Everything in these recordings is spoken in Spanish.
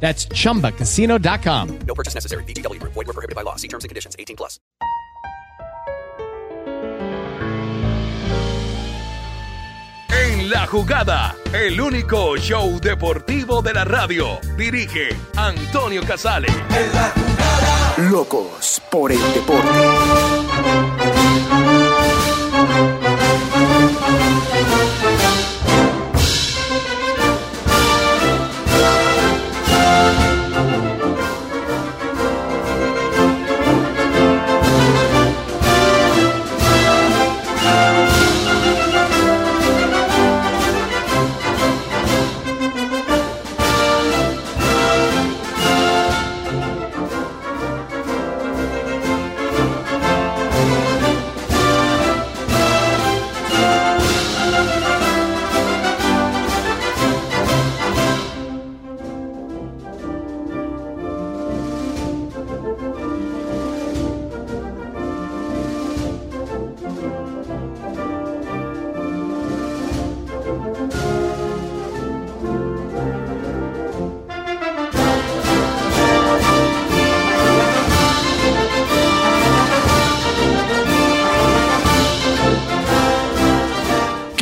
That's chumbacasino.com. No purchase necessary. VGW Group. Void were prohibited by law. See terms and conditions. 18 plus. En la jugada, el único show deportivo de la radio. Dirige Antonio Casale. Locos por el deporte.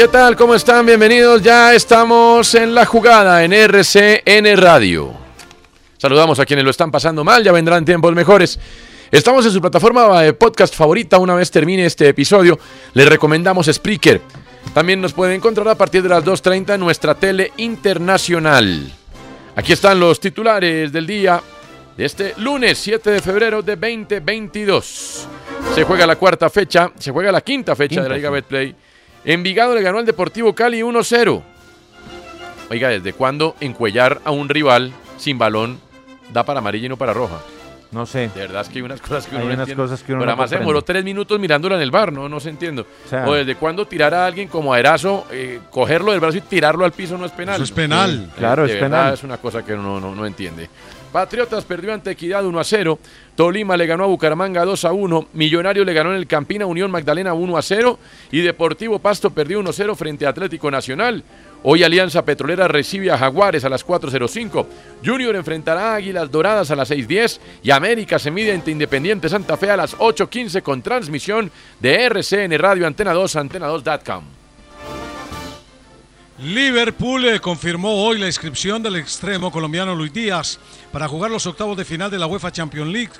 ¿Qué tal? ¿Cómo están? Bienvenidos. Ya estamos en la jugada en RCN Radio. Saludamos a quienes lo están pasando mal, ya vendrán tiempos mejores. Estamos en su plataforma de podcast favorita. Una vez termine este episodio, les recomendamos Spreaker. También nos pueden encontrar a partir de las 2.30 en nuestra tele internacional. Aquí están los titulares del día de este lunes 7 de febrero de 2022. Se juega la cuarta fecha, se juega la quinta fecha de la Liga Betplay. Envigado le ganó al Deportivo Cali 1-0. Oiga, ¿desde cuándo encuellar a un rival sin balón da para amarilla y no para roja? No sé. De verdad es que hay unas cosas que uno Hay no unas entiende. cosas que uno Pero no además se demoró tres minutos mirándola en el bar, no, no se entiendo. O sea- o desde cuándo tirar a alguien como a Erazo, eh, cogerlo del brazo y tirarlo al piso no es penal. Eso es penal. Eh, Claro, de es verdad penal. Es una cosa que uno no, no entiende. Patriotas perdió ante Equidad 1 a 0. Tolima le ganó a Bucaramanga 2 a 1. Millonarios le ganó en el Campina Unión Magdalena 1 a 0. Y Deportivo Pasto perdió 1 a 0 frente a Atlético Nacional. Hoy Alianza Petrolera recibe a Jaguares a las 4.05. Junior enfrentará a Águilas Doradas a las 6.10. Y América se mide ante Independiente Santa Fe a las 8.15 con transmisión de RCN Radio Antena 2, antena2.com. Liverpool eh, confirmó hoy la inscripción del extremo colombiano Luis Díaz para jugar los octavos de final de la UEFA Champions League.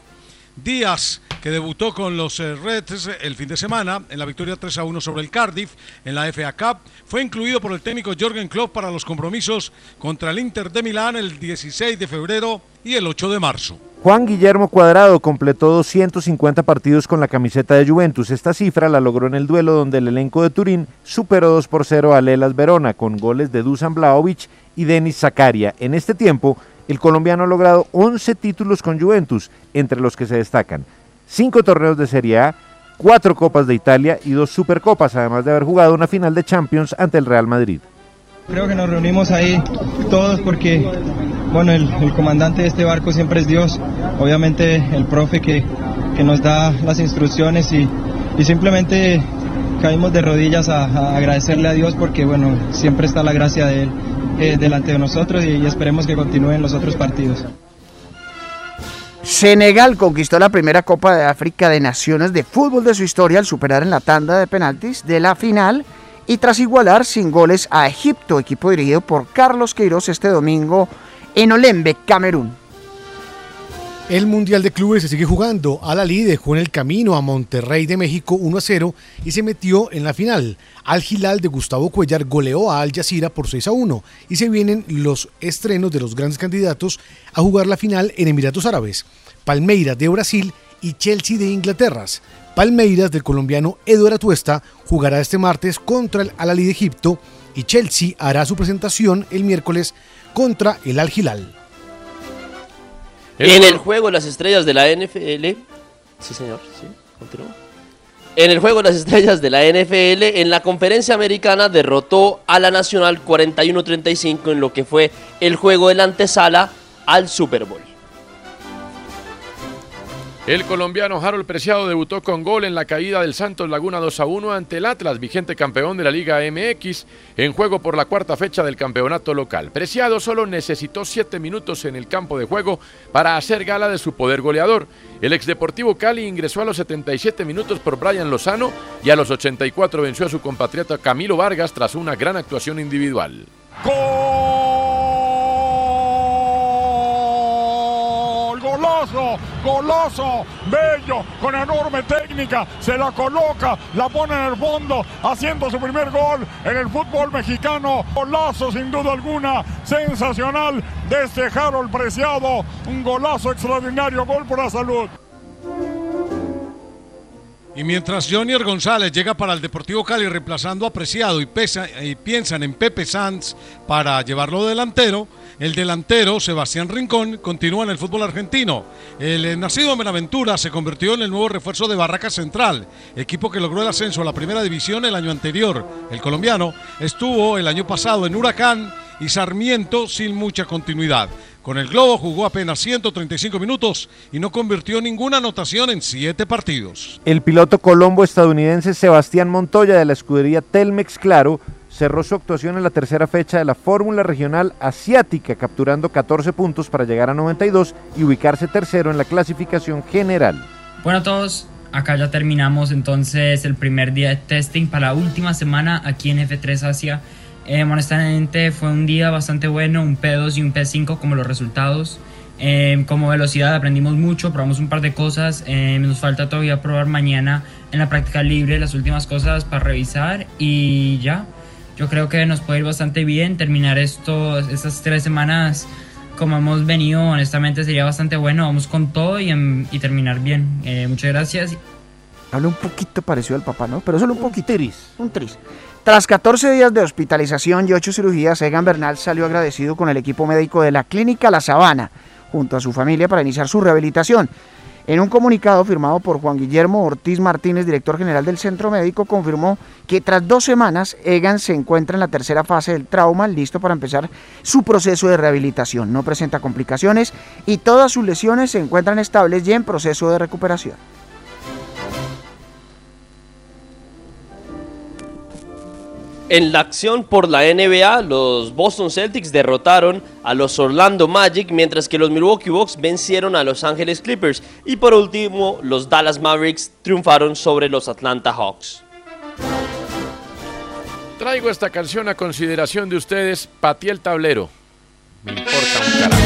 Díaz, que debutó con los eh, Reds eh, el fin de semana en la victoria 3 a 1 sobre el Cardiff en la FA Cup, fue incluido por el técnico Jürgen Klopp para los compromisos contra el Inter de Milán el 16 de febrero y el 8 de marzo. Juan Guillermo Cuadrado completó 250 partidos con la camiseta de Juventus. Esta cifra la logró en el duelo donde el elenco de Turín superó 2 por 0 a Lelas Verona con goles de Dusan Blaovic y Denis Zakaria. En este tiempo, el colombiano ha logrado 11 títulos con Juventus, entre los que se destacan 5 torneos de Serie A, 4 Copas de Italia y 2 Supercopas, además de haber jugado una final de Champions ante el Real Madrid. Creo que nos reunimos ahí todos porque, bueno, el, comandante de este barco siempre es Dios, obviamente el profe que, que nos da las instrucciones y, y simplemente caímos de rodillas a, a agradecerle a Dios porque, bueno, siempre está la gracia de Él eh, delante de nosotros y, y esperemos que continúen los otros partidos. Senegal conquistó la primera Copa de África de Naciones de fútbol de su historia al superar en la tanda de penaltis de la final y tras igualar sin goles a Egipto, equipo dirigido por Carlos Queiroz este domingo en Olembe, Camerún. El Mundial de Clubes se sigue jugando. Al-Ali dejó en el camino a Monterrey de México 1 a 0 y se metió en la final. Al Hilal de Gustavo Cuellar goleó a Al Jazeera por 6 a 1 y se vienen los estrenos de los grandes candidatos a jugar la final en Emiratos Árabes. Palmeiras de Brasil y Chelsea de Inglaterra. Palmeiras del colombiano Eduardo Atuesta jugará este martes contra el Al-Ali de Egipto y Chelsea hará su presentación el miércoles contra el Al Hilal. En el juego Las Estrellas de la NFL. Sí, señor, sí, continúa. En el juego Las Estrellas de la NFL, en la conferencia americana derrotó a la Nacional 41-35 en lo que fue el juego de la antesala al Super Bowl. El colombiano Harold Preciado debutó con gol en la caída del Santos Laguna 2 a 1 ante el Atlas, vigente campeón de la Liga MX, en juego por la cuarta fecha del campeonato local. Preciado solo necesitó 7 minutos en el campo de juego para hacer gala de su poder goleador. El ex Deportivo Cali ingresó a los 77 minutos por Brian Lozano y a los 84 venció a su compatriota Camilo Vargas tras una gran actuación individual. Gol, golazo, golazo, bello, con enorme técnica, se la coloca, la pone en el fondo, haciendo su primer gol en el fútbol mexicano. Golazo sin duda alguna, sensacional de este Harold Preciado, un golazo extraordinario, gol por la salud. Y mientras Jonier González llega para el Deportivo Cali reemplazando a Preciado y, y piensan en Pepe Sanz para llevarlo delantero, el delantero Sebastián Rincón continúa en el fútbol argentino. El nacido en Buenaventura se convirtió en el nuevo refuerzo de Barraca Central, equipo que logró el ascenso a la primera división el año anterior. El colombiano estuvo el año pasado en Huracán y Sarmiento sin mucha continuidad. Con el Globo jugó apenas 135 minutos y no convirtió ninguna anotación en siete partidos. El piloto colombo estadounidense Sebastián Montoya de la escudería Telmex Claro cerró su actuación en la tercera fecha de la Fórmula Regional Asiática, capturando 14 puntos para llegar a 92 y ubicarse tercero en la clasificación general. Bueno todos, acá ya terminamos entonces el primer día de testing para la última semana aquí en F3 Asia. Eh, honestamente fue un día bastante bueno, un P2 y un P5 como los resultados. Eh, como velocidad aprendimos mucho, probamos un par de cosas. eh, nos falta todavía probar mañana en la práctica libre las últimas cosas para revisar y ya. Yo creo que nos puede ir bastante bien terminar esto, estas tres semanas como hemos venido. Honestamente sería bastante bueno. Vamos con todo y, y terminar bien. Eh, muchas gracias. Habla un poquito parecido al papá, ¿no? Pero solo un poquito. Un tris. Un tris. Tras 14 días de hospitalización y 8 cirugías, Egan Bernal salió agradecido con el equipo médico de la Clínica La Sabana, junto a su familia, para iniciar su rehabilitación. En un comunicado firmado por Juan Guillermo Ortiz Martínez, director general del centro médico, confirmó que tras dos semanas Egan se encuentra en la tercera fase del trauma, listo para empezar su proceso de rehabilitación. No presenta complicaciones y todas sus lesiones se encuentran estables y en proceso de recuperación. En la acción por la NBA, los Boston Celtics derrotaron a los Orlando Magic, mientras que los Milwaukee Bucks vencieron a Los Angeles Clippers. Y por último, los Dallas Mavericks triunfaron sobre los Atlanta Hawks. Traigo esta canción a consideración de ustedes, Patí el tablero. Me importa un carajo.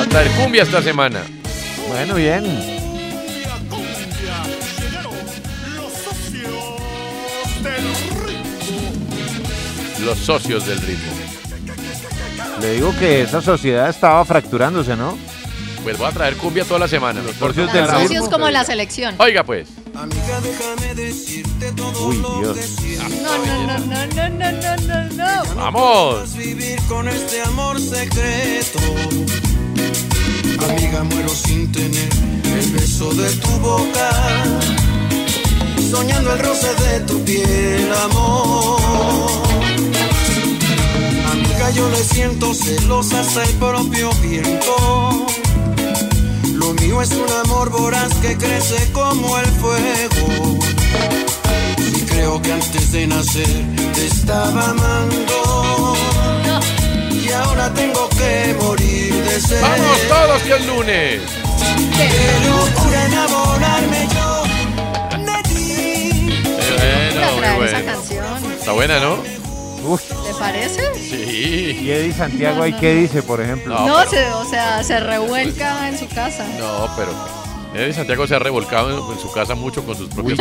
A traer cumbia esta semana. Bueno, bien. Los socios del ritmo. Le digo que esa sociedad estaba fracturándose, ¿no? Pues voy a traer cumbia toda la semana. Los socios del Socios ritmo. como la selección. Oiga pues. Uy, Dios. No, no, no, no, no, no, no, no, no. Vamos. vivir con este amor secreto. Amiga, muero sin tener el beso de tu boca. Soñando el roce de tu piel, amor. Amiga, yo le siento celosa hasta el propio viento. Lo mío es un amor voraz que crece como el fuego. Y creo que antes de nacer te estaba amando. Y ahora tengo que morir de sed. Vamos todos que es lunes. Qué locura enamorarme yo de ti. Qué bueno, muy bueno. esa canción. Está buena, ¿no? De ¿Te parece? Sí. ¿Y Eddie Santiago No, ahí no, qué no. dice, por ejemplo? No, se, o sea, se revuelca en su casa. No, pero Eddie Santiago se ha revolcado en, en su casa mucho con sus. Pero las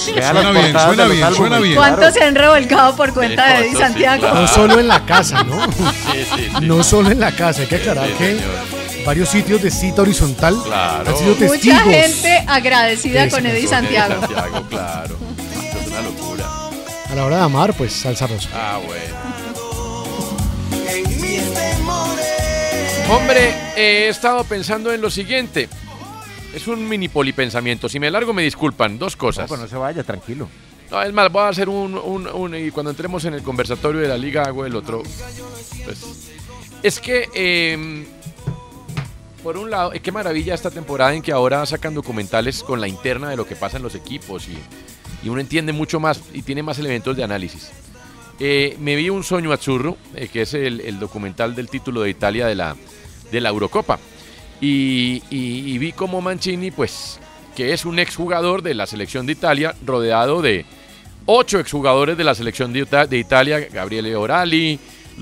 suena bien, suena bien, álbumes. suena bien. ¿Cuántos se han revolcado por cuenta Sí, de Eddie sí, Santiago? claro. No solo en la casa, ¿no? Sí, sí, sí. No solo en la casa, hay que aclarar sí, que señor. varios sitios de cita horizontal Claro. han sido Mucha testigos. gente agradecida con Eddie Santiago. Eddie Santiago, claro. Es una locura. A la hora de amar, pues salsa rosa. Ah, bueno. Hombre, eh, he estado pensando en lo siguiente. Es un mini polipensamiento. Si me largo, me disculpan. Dos cosas. No, pues no se vaya, tranquilo. No, es más, voy a hacer un, un- un- Y cuando entremos en el conversatorio de la liga, hago el otro. Pues, es que, eh, por un lado, eh, qué maravilla esta temporada en que ahora sacan documentales con la interna de lo que pasa en los equipos y, y uno entiende mucho más y tiene más elementos de análisis. Eh, me vi un sueño azzurro, eh, que es el, el documental del título de Italia de la, de la Eurocopa. Y, y- y vi como Mancini, pues, que es un exjugador de la selección de Italia, rodeado de ocho exjugadores de la selección de, Ita- de Italia, Gabriele Orali,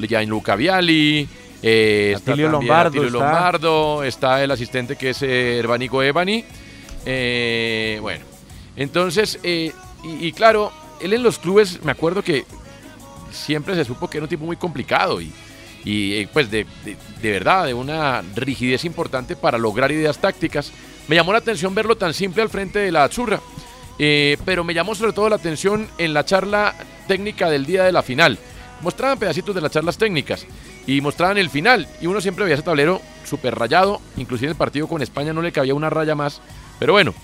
Gianluca Vialli, eh, está Lombardo está. Lombardo, está el asistente que es Herbanico Ebani. Eh, bueno, entonces, eh, y, y claro, él en los clubes, me acuerdo que siempre se supo que era un tipo muy complicado y, y eh, pues de, de- de verdad, de una rigidez importante para lograr ideas tácticas. Me llamó la atención verlo tan simple al frente de la Azurra, eh, pero me llamó sobre todo la atención en la charla técnica del día de la final. Mostraban pedacitos de las charlas técnicas y mostraban el final y uno siempre veía ese tablero súper rayado, inclusive el partido con España no le cabía una raya más, pero bueno,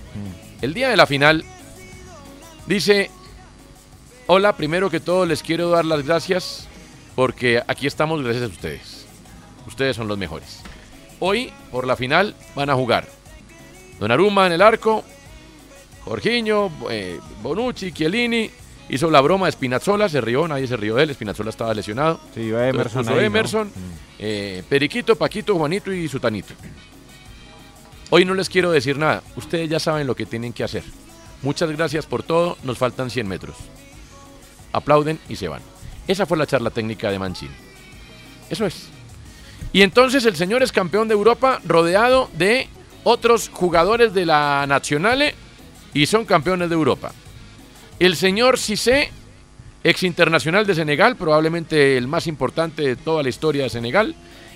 el día de la final dice Hola, primero que todo les quiero dar las gracias porque aquí estamos gracias a ustedes. Ustedes son los mejores. Hoy, por la final, van a jugar Donnarumma en el arco, Jorginho, eh, Bonucci, Chiellini. Hizo la broma de Spinazzola, se rió, nadie se rió de él, Spinazzola estaba lesionado. Sí, iba Emerson. Emerson, Mm. eh, Periquito, Paquito, Juanito y Sutanito. Hoy no les quiero decir nada, ustedes ya saben lo que tienen que hacer. Muchas gracias por todo, nos faltan 100 metros. Aplauden y se van. Esa fue la charla técnica de Mancini. Eso es. Y entonces el señor es campeón de Europa rodeado de otros jugadores de la Nacional y son campeones de Europa. El señor Cissé, ex internacional de Senegal, probablemente el más importante de toda la historia de Senegal,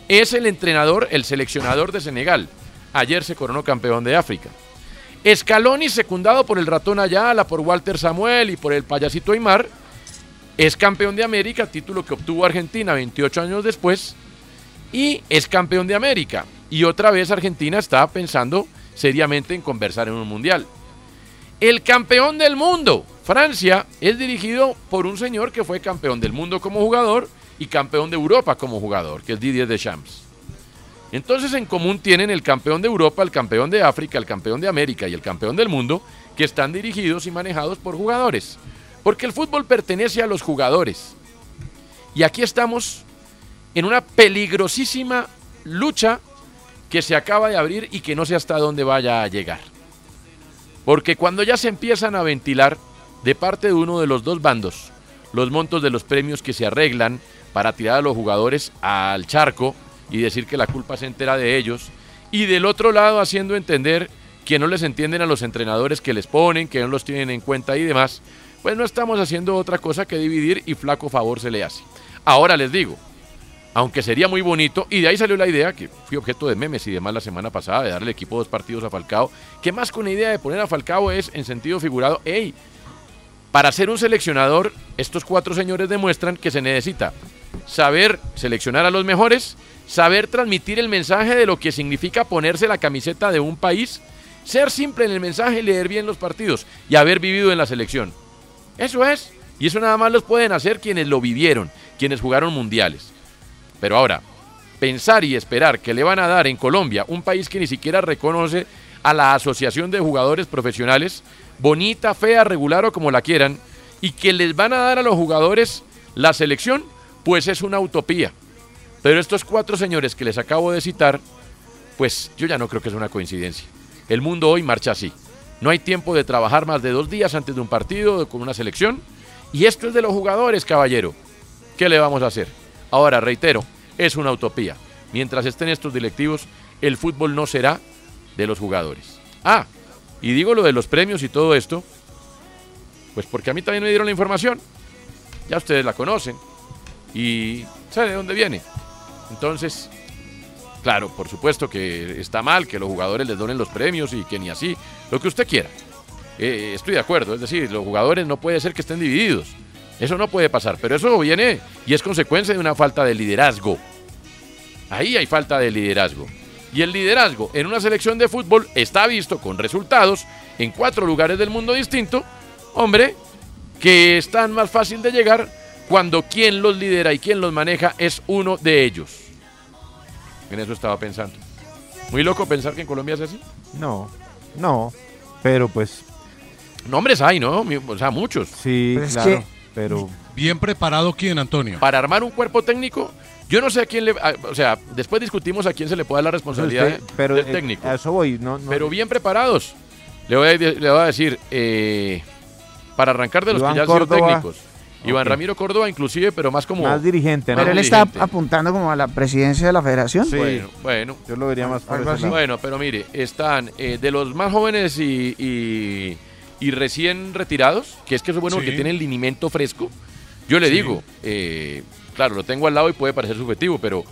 es el entrenador, el seleccionador de Senegal. Ayer se coronó campeón de África. Scaloni, secundado por el ratón Ayala, por Walter Samuel y por el payasito Aymar, es campeón de América, título que obtuvo Argentina 28 años después, y es campeón de América. Y otra vez Argentina está pensando seriamente en conversar en un mundial. El campeón del mundo, Francia, es dirigido por un señor que fue campeón del mundo como jugador y campeón de Europa como jugador, que es Didier Deschamps. Entonces en común tienen el campeón de Europa, el campeón de África, el campeón de América y el campeón del mundo, que están dirigidos y manejados por jugadores. Porque el fútbol pertenece a los jugadores. Y aquí estamos en una peligrosísima lucha que se acaba de abrir y que no sé hasta dónde vaya a llegar. Porque cuando ya se empiezan a ventilar de parte de uno de los dos bandos los montos de los premios que se arreglan para tirar a los jugadores al charco y decir que la culpa se entera de ellos, y del otro lado haciendo entender que no les entienden a los entrenadores que les ponen, que no los tienen en cuenta y demás, pues no estamos haciendo otra cosa que dividir y flaco favor se le hace. Ahora les digo, aunque sería muy bonito, y de ahí salió la idea, que fui objeto de memes y demás la semana pasada, de darle equipo dos partidos a Falcao, que más con la idea de poner a Falcao es, en sentido figurado, hey, para ser un seleccionador, estos cuatro señores demuestran que se necesita saber seleccionar a los mejores, saber transmitir el mensaje de lo que significa ponerse la camiseta de un país, ser simple en el mensaje, leer bien los partidos y haber vivido en la selección. Eso es. Y eso nada más los pueden hacer quienes lo vivieron, quienes jugaron mundiales. Pero ahora, pensar y esperar que le van a dar en Colombia, un país que ni siquiera reconoce a la Asociación de Jugadores Profesionales, bonita, fea, regular o como la quieran, y que les van a dar a los jugadores la selección, pues es una utopía. Pero estos cuatro señores que les acabo de citar, pues yo ya no creo que es una coincidencia. El mundo hoy marcha así. No hay tiempo de trabajar más de dos días antes de un partido con una selección. Y esto es de los jugadores, caballero. ¿Qué le vamos a hacer? Ahora, reitero, es una utopía. Mientras estén estos directivos, el fútbol no será de los jugadores. Ah, y digo lo de los premios y todo esto, pues porque a mí también me dieron la información. Ya ustedes la conocen y saben de dónde viene. Entonces, claro, por supuesto que está mal que los jugadores les donen los premios y que ni así, lo que usted quiera. Eh, estoy de acuerdo, es decir, los jugadores no puede ser que estén divididos. Eso no puede pasar, pero eso viene y es consecuencia de una falta de liderazgo. Ahí hay falta de liderazgo. Y el liderazgo en una selección de fútbol está visto con resultados en cuatro lugares del mundo distinto, hombre, que están más fácil de llegar cuando quien los lidera y quien los maneja es uno de ellos. En eso estaba pensando. Muy loco pensar que en Colombia es así. No, no, pero pues... Nombres hay, ¿no? O sea, muchos. Sí, claro, pero... Bien preparado quién, Antonio. Para armar un cuerpo técnico, yo no sé a quién le... a- o sea, después discutimos a quién se le puede dar la responsabilidad Usted- pero, del eh, técnico. a eso voy, no, no- Pero bien preparados. Le voy a, le voy a decir, eh, para arrancar de los Iván que ya han sido técnicos. Iván. Ramiro Córdoba, inclusive, pero más como... Más dirigente, ¿no? Pero él está apuntando como a la presidencia de la federación. Bueno, bueno. Yo lo vería más por ese lado. Bueno, pero mire, están eh, de los más jóvenes y, y- y recién retirados, que es que eso es bueno Sí. porque tienen linimento fresco. Yo le Sí. digo, eh, claro, lo tengo al lado y puede parecer subjetivo, pero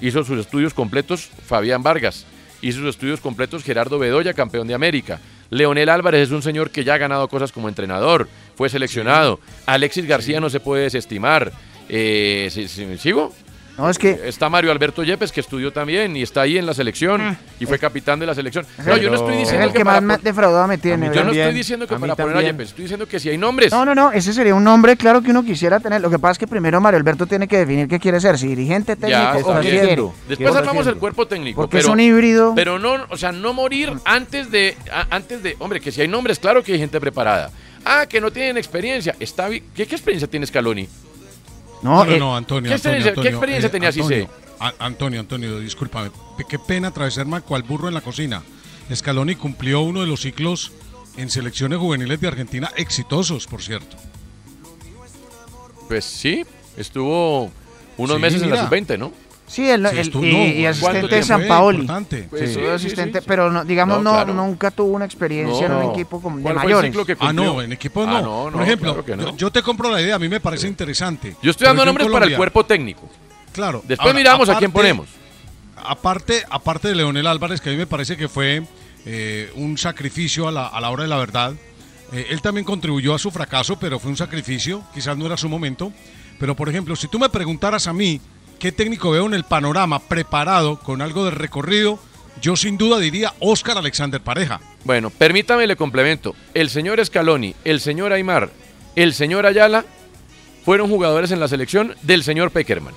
hizo sus estudios completos Fabián Vargas, hizo sus estudios completos Gerardo Bedoya, campeón de América. Leonel Álvarez es un señor que ya ha ganado cosas como entrenador, fue seleccionado. Alexis García no se puede desestimar. Eh, ¿sí- sí- ¿Sigo? No, es que Está Mario Alberto Yepes, que estudió también y está ahí en la selección y fue capitán de la selección. No, el- yo no estoy es diciendo el que que para más pon- defraudado me tiene. yo no estoy también, diciendo que para poner a también. Yepes, estoy diciendo que si hay nombres. No, no, no, ese sería un nombre, claro, que uno quisiera tener. Lo que pasa es que primero Mario Alberto tiene que definir qué quiere ser, si dirigente, técnico Ya, o qué. Después armamos el cuerpo técnico. Porque pero, es un híbrido. Pero no, o sea, no morir antes de, a- antes de, hombre, que si hay nombres, claro que hay gente preparada. Ah, que no tienen experiencia. Está bien. ¿Qué, qué experiencia tiene Scaloni? No, no, eh, no, Antonio. ¿qué Antonio, experiencia- Antonio, qué experiencia tenía Antonio, Cissé? A- Antonio, Antonio, discúlpame. Qué pena atravesarme cual burro en la cocina. Scaloni cumplió uno de los ciclos en selecciones juveniles de Argentina exitosos, por cierto. Pues sí, estuvo unos Sí, meses en la mira. sub-20, ¿no? Sí, el, Sí, el- estuvo- y, no, y ¿cuánto asistente de San? Paoli. Pues Sí, sí, asistente, sí, sí. pero no, digamos, No, no, claro. nunca tuvo una experiencia en un No. equipo como de ¿Cuál fue el mayores. ciclo que Ah, no, en equipos Ah, no. Por ejemplo, claro yo, yo te compro la idea, a mí me parece interesante. Yo estoy dando nombres para el cuerpo técnico. Claro. Después Ahora, miramos a quién ponemos. Aparte, aparte de Leonel Álvarez, que a mí me parece que fue eh, un sacrificio a la, a la hora de la verdad. eh, él también contribuyó a su fracaso, pero fue un sacrificio. Quizás no era su momento. Pero, por ejemplo, si tú me preguntaras a mí qué técnico veo en el panorama preparado con algo de recorrido, yo sin duda diría Oscar Alexander Pareja. Bueno, permítame le complemento. El señor Scaloni, el señor Aymar, el señor Ayala fueron jugadores en la selección del señor Peckerman.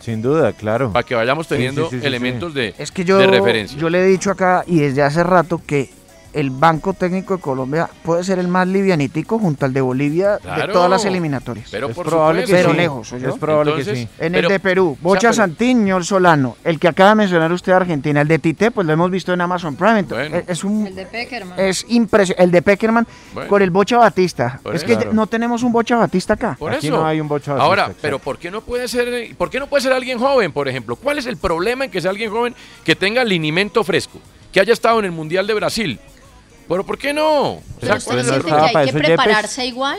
Sin duda, claro. Para que vayamos teniendo sí, sí, sí, elementos de, Es que yo, de referencia. yo le he dicho acá y desde hace rato que el Banco Técnico de Colombia puede ser el más livianitico junto al de Bolivia de todas las eliminatorias. Pero Es por probable supuesto. que pero sí. lejos. Es probable que sí. En pero- el de Perú, Bocha pero- Santiño, el Solano, el que acaba de mencionar usted de Argentina, el de Tite, pues lo hemos visto en Amazon Prime. entonces, Bueno. es, un El de Peckerman. es impresionante. El de Peckerman Bueno. con el Bocha Batista. Por es eso. que Claro. no tenemos un Bocha Batista acá. Por Aquí eso. no hay un Bocha Batista, Ahora, pero ¿por qué no puede ser, por qué no puede ser alguien joven, por ejemplo? ¿Cuál es el problema en que sea alguien joven que tenga linimento fresco, que haya estado en el Mundial de Brasil? Pero ¿por qué no? O Pero sea, usted ¿cuál es el siente que hay para que eso Yepes. prepararse igual,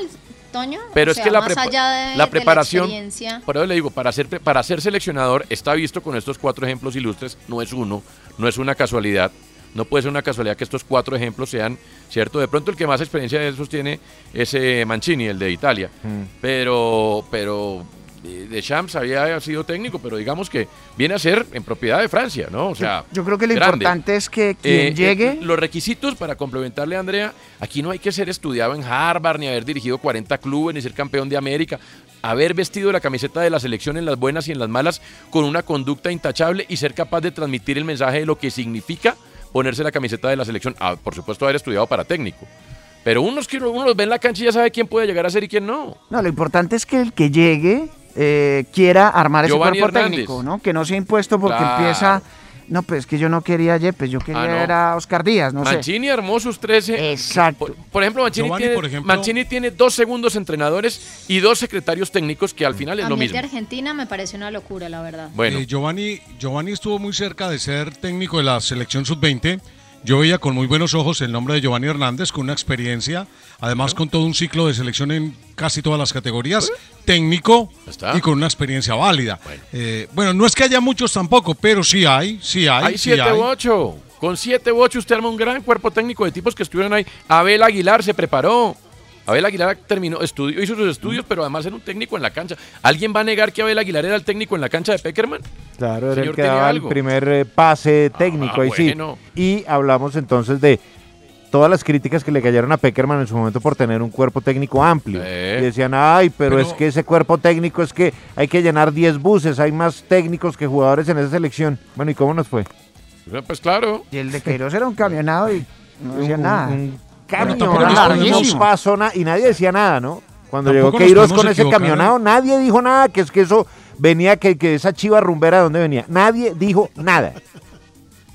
Toño. Pero O es sea, que la, más prepa- allá de, la de preparación, experiencia. por eso le digo, para ser, para ser seleccionador está visto con estos cuatro ejemplos ilustres, no es uno, no es una casualidad, no puede ser una casualidad que estos cuatro ejemplos sean, ¿cierto? De pronto el que más experiencia de esos tiene es eh, Mancini, el de Italia, Mm. pero, pero eh, Deschamps había sido técnico, pero digamos que viene a ser en propiedad de Francia, ¿no? O sea, Yo creo que lo grande. importante es que quien Eh, eh, llegue. los requisitos para complementarle a Andrea, aquí no hay que ser estudiado en Harvard, ni haber dirigido 40 clubes, ni ser campeón de América. Haber vestido la camiseta de la selección en las buenas y en las malas con una conducta intachable y ser capaz de transmitir el mensaje de lo que significa ponerse la camiseta de la selección. Ah, por supuesto, haber estudiado para técnico. Pero unos que uno los ve en la cancha y ya sabe quién puede llegar a ser y quién no. No, lo importante es que el que llegue eh, quiera armar ese Giovanni cuerpo Hernández. técnico, ¿no? Que no sea impuesto porque Claro. empieza No, pues es que yo no quería a Yepes, yo quería Ah, no. era a Oscar Díaz, no sé. Mancini armó sus 13. Exacto. Por, por ejemplo, Mancini, Giovanni, tiene, por ejemplo- Mancini tiene dos segundos entrenadores y dos secretarios técnicos que al final es A lo mí el de mismo. Argentina me parece una locura, la verdad. Bueno. Eh, Giovanni, Giovanni estuvo muy cerca de ser técnico de la selección sub-20. Yo veía con muy buenos ojos el nombre de Giovanni Hernández, con una experiencia, además con todo un ciclo de selección en casi todas las categorías, técnico y con una experiencia válida. Eh, Bueno, no es que haya muchos tampoco, pero sí hay, sí hay. Hay sí siete hay. u ocho. Con siete u ocho usted arma un gran cuerpo técnico de tipos que estuvieron ahí. Abel Aguilar se preparó. Abel Aguilar terminó, estudió, hizo sus estudios, pero además era un técnico en la cancha. ¿Alguien va a negar que Abel Aguilar era el técnico en la cancha de Peckerman? Claro, era el Señor, que daba algo. el primer eh, pase técnico, Ah, ahí bueno. sí. Y hablamos entonces de todas las críticas que le cayeron a Peckerman en su momento por tener un cuerpo técnico amplio. Eh. Y decían, ay, pero, Pero- es que ese cuerpo técnico es que hay que llenar 10 buses, hay más técnicos que jugadores en esa selección. Bueno, ¿y cómo nos fue? Pues claro. Y el de Queiroz era un camionado y no decía Un- nada. un camión, no pasó nada y nadie decía nada, ¿no? Cuando Tampoco llegó Queiroz con ese camionado, nadie dijo nada, que es que eso venía, que, que esa chiva rumbera de dónde venía. Nadie dijo nada.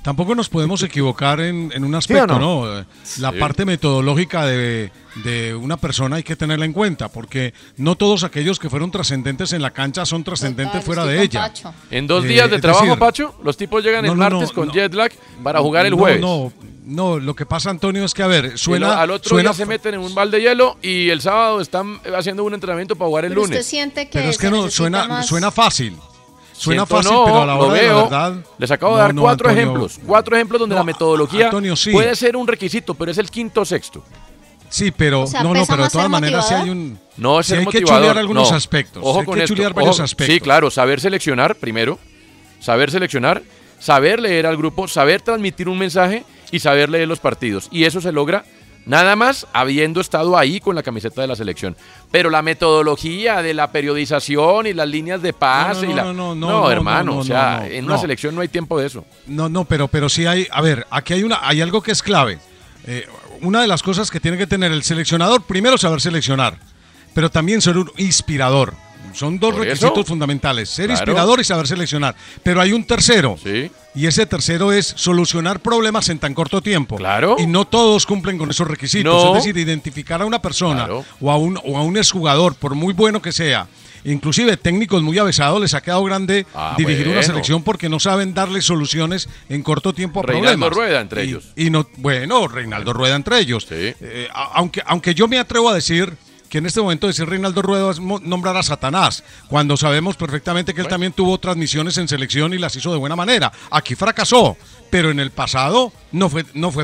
Tampoco nos podemos equivocar en, en un ¿Sí o aspecto, no? ¿no? Eh, La parte metodológica de, de una persona hay que tenerla en cuenta, porque no todos aquellos que fueron trascendentes en la cancha son trascendentes Total, fuera de ella. Pacho. En dos Eh, días de trabajo, decir, Pacho, los tipos llegan no, el no, martes no, con no. jet lag para jugar el No, jueves. No, no, lo que pasa, Antonio, es que, a ver, suena... al otro suena día se meten en un balde de hielo y el sábado están haciendo un entrenamiento para jugar el Pero usted lunes. siente que Pero es que no, suena, más- suena fácil. Suena Siento fácil, no, pero a la lo hora de la veo. verdad... Les acabo de No, dar no, cuatro Antonio. ejemplos. Cuatro ejemplos donde No, la metodología Antonio, sí. puede ser un requisito, pero es el quinto o sexto. Sí, pero O sea, no, no, ¿pesa pero de todas maneras sí motivador? hay un... No es sí hay que chulear algunos no. aspectos. Ojo hay con que esto, chulear ojo. varios aspectos. Sí, claro, saber seleccionar primero, saber seleccionar, saber leer al grupo, saber transmitir un mensaje y saber leer los partidos. Y eso se logra nada más habiendo estado ahí con la camiseta de la selección. Pero la metodología de la periodización y las líneas de pase no, y la... no, no, no, no, hermano, no, no, o sea, no, en no. una selección no hay tiempo de eso. No, no, pero, pero sí hay. A ver, aquí hay una, hay algo que es clave. Eh, una de las cosas que tiene que tener el seleccionador, primero saber seleccionar, pero también ser un inspirador. Son dos eso. requisitos fundamentales, ser Claro. inspirador y saber seleccionar. Pero hay un tercero. Sí. Y ese tercero es solucionar problemas en tan corto tiempo. Claro. Y no todos cumplen con esos requisitos. No. Es decir, identificar a una persona Claro. o, a un, o a un exjugador, por muy bueno que sea, inclusive técnicos muy avesados, les ha quedado grande Ah, dirigir una selección porque no saben darle soluciones en corto tiempo a Reinaldo problemas. Rueda entre Y- ellos. Y no, bueno, Reinaldo Rueda entre ellos. Eh, aunque, aunque yo me atrevo a decir que en este momento decir Reinaldo Rueda es nombrar a Satanás, cuando sabemos perfectamente que él también tuvo transmisiones en selección y las hizo de buena manera. Aquí fracasó, pero en el pasado no fue, no fue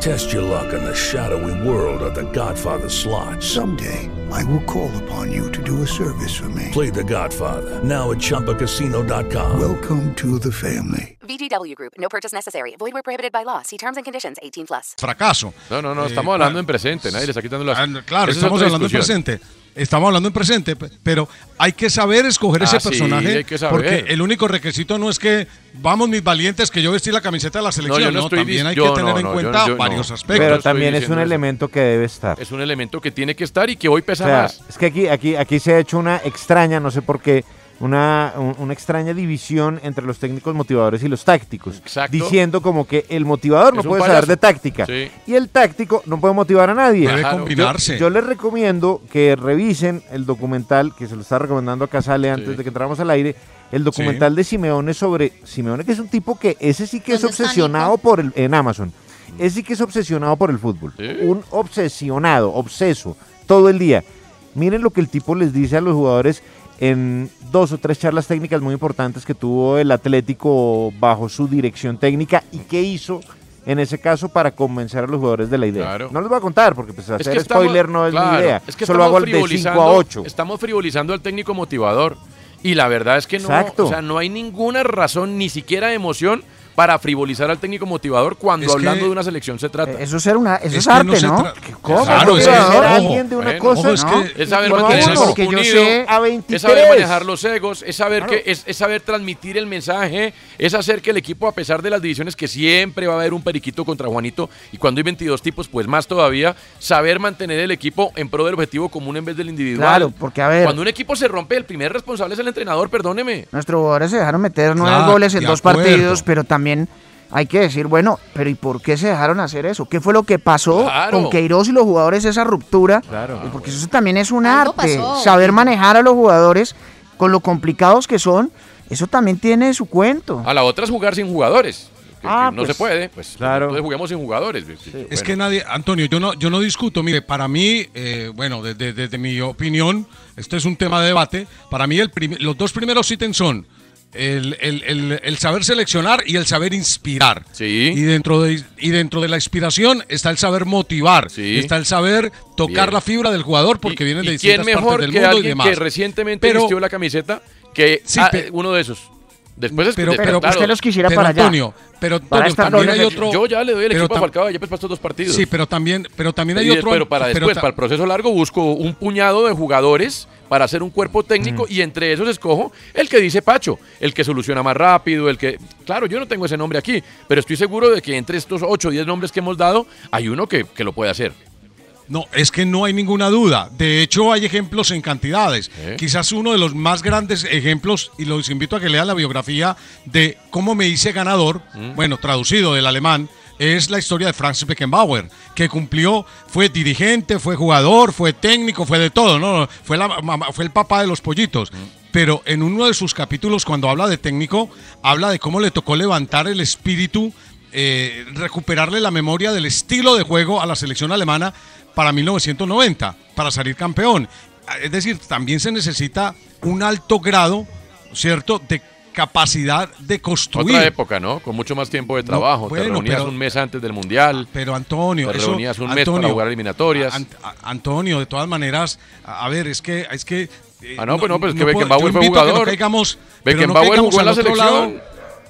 Test your luck in the shadowy world of The Godfather slot. Someday, I will call upon you to do a service for me. Play The Godfather now at ChumbaCasino.com. Welcome to the family. VGW Group. No purchase necessary. Void where prohibited by law. See terms and conditions. 18 plus. fracaso. No, no, no, Eh, estamos hablando en presente, nadie le está quitando las... Ah, Claro, Esa estamos otra hablando en presente. Estamos hablando en presente, pe- pero hay que saber escoger ese Ah, sí, personaje hay que saber. porque el único requisito no es que vamos mis valientes que yo vestí la camiseta de la selección, no, no estoy también hay yo que tener no, en no, cuenta yo- yo no. varios aspectos. Pero también es un eso. elemento que debe estar. Es un elemento que tiene que estar y que hoy pesa O sea, más. es que aquí, aquí, aquí se ha hecho una extraña, no sé por qué, una, un- una extraña división entre los técnicos motivadores y los tácticos. Exacto. Diciendo como que el motivador no Es puede saber de táctica Sí. y el táctico no puede motivar a nadie. Debe Claro. combinarse. Yo, yo les recomiendo que revisen el documental que se lo está recomendando a Casale antes Sí. de que entráramos al aire. El documental de Simeone sobre Simeone, que es un tipo que ese sí que es ¿Dónde está, obsesionado por el en Amazon. Ese sí que es obsesionado por el fútbol. Sí. Un obsesionado, obseso, todo el día. Miren lo que el tipo les dice a los jugadores en dos o tres charlas técnicas muy importantes que tuvo el Atlético bajo su dirección técnica y qué hizo en ese caso para convencer a los jugadores de la idea. No les voy a contar porque pues, hacer que estamos- spoiler no es claro, mi idea. Es que Solo estamos hago el de 5 a frivolizando- 8. Estamos frivolizando al técnico motivador. Y la verdad es que no, Exacto. o sea, no hay ninguna razón, ni siquiera de emoción, para frivolizar al técnico motivador cuando Es que- hablando de una selección se trata. Eso es, ser una, eso es, Es que arte, no se ¿no? tra- ¿Qué- ¿Cómo? Claro, es que- Motivador, ojo, alguien de una Bueno, cosa, ojo, es ¿no? que- es saber sé a es 23. saber manejar los egos, es saber Claro. que es, es saber transmitir el mensaje, es hacer que el equipo a pesar de las divisiones que siempre va a haber un periquito contra Juanito y cuando hay 22 tipos pues más todavía, saber mantener el equipo en pro del objetivo común en vez del individual. Claro, porque a ver, Cuando un equipo se rompe, el primer responsable es el entrenador, perdóneme. nuestros jugadores se dejaron meter nueve Claro, goles en dos acuerdo. partidos, pero también hay que decir, bueno, pero ¿y por qué se dejaron hacer eso? ¿Qué fue lo que pasó Claro. con Queiroz y los jugadores esa ruptura? Claro. Porque eso también es un Algo arte, pasó. saber manejar a los jugadores con lo complicados que son, eso también tiene su cuento. A la otra es jugar sin jugadores. que- que Ah, no pues, se puede, pues claro. entonces juguemos sin jugadores. Es que nadie, Antonio, yo no, yo no discuto. Mire, para mí, eh, bueno, desde, desde mi opinión, este es un tema de debate. Para mí, el los dos primeros ítems son el, el- el- el saber seleccionar y el saber inspirar. Sí. Y dentro de, y dentro de la inspiración está el saber motivar. Sí. Está el saber tocar Bien. la fibra del jugador porque vienen de ¿Y quién distintas mejor partes del que mundo y demás. que recientemente Pero- vistió la camiseta que Sí, ah, uno de esos? Después es pero, pero, usted los quisiera pero para allá. Antonio, pero Antonio, también hay otro. yo ya le doy el equipo a Falcao ya pues para estos dos partidos. Sí, pero también, pero también hay Y otro. pero para pero después, para el proceso largo, busco un puñado de jugadores para hacer un cuerpo técnico Mm. y entre esos escojo el que dice Pacho, el que soluciona más rápido, el que... Claro, yo no tengo ese nombre aquí, pero estoy seguro de que entre estos 8 o 10 nombres que hemos dado, hay uno que, que lo puede hacer. No, es que no hay ninguna duda. De hecho, hay ejemplos en cantidades. ¿Eh? Quizás uno de los más grandes ejemplos, y los invito a que lean la biografía de cómo me hice ganador, ¿Mm? bueno, traducido del alemán, es la historia de Franz Beckenbauer, que cumplió, fue dirigente, fue jugador, fue técnico, fue de todo, ¿no? Fue, la, fue el papá de los pollitos. ¿Mm? Pero en uno de sus capítulos, cuando habla de técnico, habla de cómo le tocó levantar el espíritu eh, recuperarle la memoria del estilo de juego a la selección alemana para 1990, para salir campeón. Es decir, también se necesita un alto grado, ¿cierto?, de capacidad de construir. Otra época, ¿no? Con mucho más tiempo de trabajo. bueno, te reunías pero- un mes antes del Mundial. Pero Antonio, Te eso- reunías un mes Antonio, para jugar eliminatorias. An- Antonio, de todas maneras, a ver, es que es que eh, Ah, no, pues no, pues es que Beckenbauer fue a que no jugador. caigamos- pero no Beckenbauer caigamos jugó en la otro lado.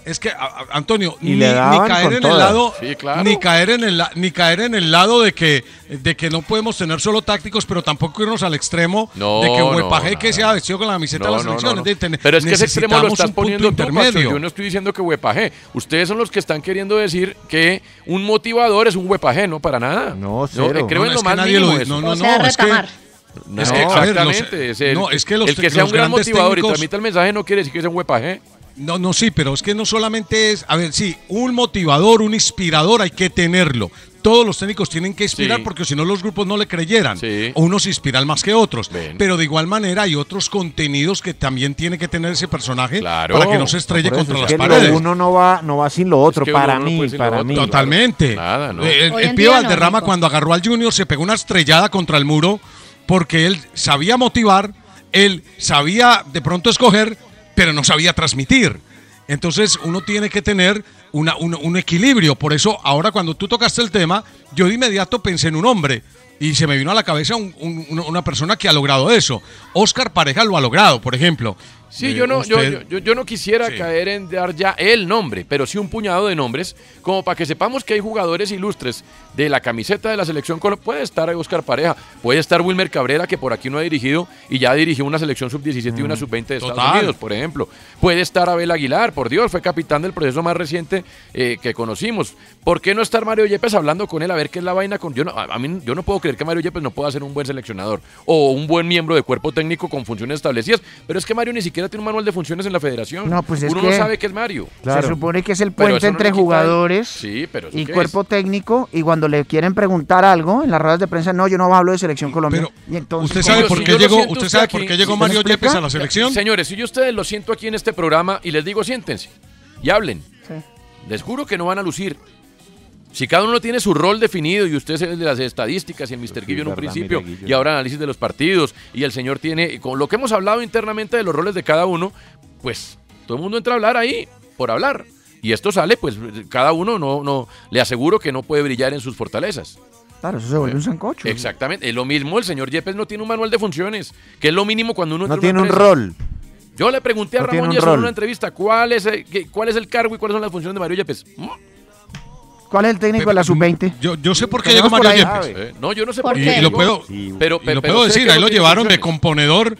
Es que, a- a- Antonio, Y ni, ni caer en todas. el lado, Sí, claro. ni caer en el la- ni caer en el lado de que de que no podemos tener solo tácticos, pero tampoco irnos al extremo No, de que no, Huepaje que nada. se ha vestido con la camiseta de No, la no, selección. no, no. Es decir, Pero es que ese extremo lo necesitamos estás un punto poniendo tú, intermedio. Yo no estoy diciendo que huepaje. Ustedes son los que están queriendo decir que un motivador es un huepaje, no para nada. No, eh, cero. creo No, en lo que más nadie lo mínimo dice. eso. No, no, O sea, no, es que-. No, Es que, a ver, los- exactamente. es el, no, es que los el que sea los un gran motivador y técnicos- transmita el mensaje no quiere decir que sea un huepaje. No, no, sí, pero es que no solamente es, a ver, sí, un motivador, un inspirador hay que tenerlo. Todos los técnicos tienen que inspirar Sí. porque si no los grupos no le creyeran. Sí. O unos inspiran más que otros. Pero de igual manera hay otros contenidos que también tiene que tener ese personaje Claro. para que no se estrelle contra es las que paredes. lo uno no va, no va sin lo otro, Es que para no mí, para otro. mí. Totalmente. Nada, ¿no? Eh, El, Pío no, Valderrama cuando agarró al Junior se pegó una estrellada contra el muro porque él sabía motivar, él sabía de pronto escoger, pero no sabía transmitir. Entonces uno tiene que tener una- un, equilibrio. Por eso ahora cuando tú tocaste el tema, yo de inmediato pensé en un hombre. Y se me vino a la cabeza un- un- una- una persona que ha logrado eso. Oscar Pareja lo ha logrado, por ejemplo. Sí, Eh, yo no, yo, yo, yo no quisiera Sí. caer en dar ya el nombre, pero sí un puñado de nombres, como para que sepamos que hay jugadores ilustres de la camiseta de la selección. Puede estar Oscar Pareja, puede estar Wilmer Cabrera, que por aquí no ha dirigido y ya dirigió una selección sub-17 y una sub-20 de Estados. Unidos, por ejemplo. Puede estar Abel Aguilar, por Dios, fue capitán del proceso más reciente eh, que conocimos. ¿Por qué no estar Mario Yepes hablando con él a ver qué es la vaina con... Yo no, a, a mí yo no puedo creer que Mario Yepes no pueda ser un buen seleccionador o un buen miembro de cuerpo técnico con funciones establecidas, pero es que Mario ni siquiera tiene un manual de funciones en la federación. No, pues es Uno que no sabe qué es Mario. Se supone que es el puente no entre jugadores Sí, pero ¿eso y cuerpo técnico y cuando le quieren preguntar algo en las ruedas de prensa, no, yo no hablo de selección Colombia. y entonces, ¿usted sabe por si qué llegó- usted sabe por qué llegó ¿Sí Mario? Yepes a la selección? Señores, si yo ustedes lo siento aquí en este programa y les digo siéntense y hablen, Sí. les juro que no van a lucir Si cada uno tiene su rol definido y usted es el de las estadísticas y el Mr. Guillo en un principio y ahora análisis de los partidos y el señor tiene, con lo que hemos hablado internamente de los roles de cada uno, pues todo el mundo entra a hablar ahí por hablar. Y esto sale, pues cada uno no, no, le aseguro que no puede brillar en sus fortalezas. Claro, eso se vuelve un sancocho. Exactamente, es lo mismo, el señor Yepes no tiene un manual de funciones, que es lo mínimo cuando uno No tiene un empresa. rol. Yo le pregunté a No Ramón Yeso en una entrevista cuál es, el, qué- cuál es el cargo y cuáles son las funciones de Mario Yepes. Mm, ¿Cuál es el técnico de la sub-20? Yo, yo sé por qué llegó Mario. Yepes. eh, No, yo no sé ¿Por por qué? Y lo puedo, pero, y lo pero puedo decir, ahí lo llevaron de componedor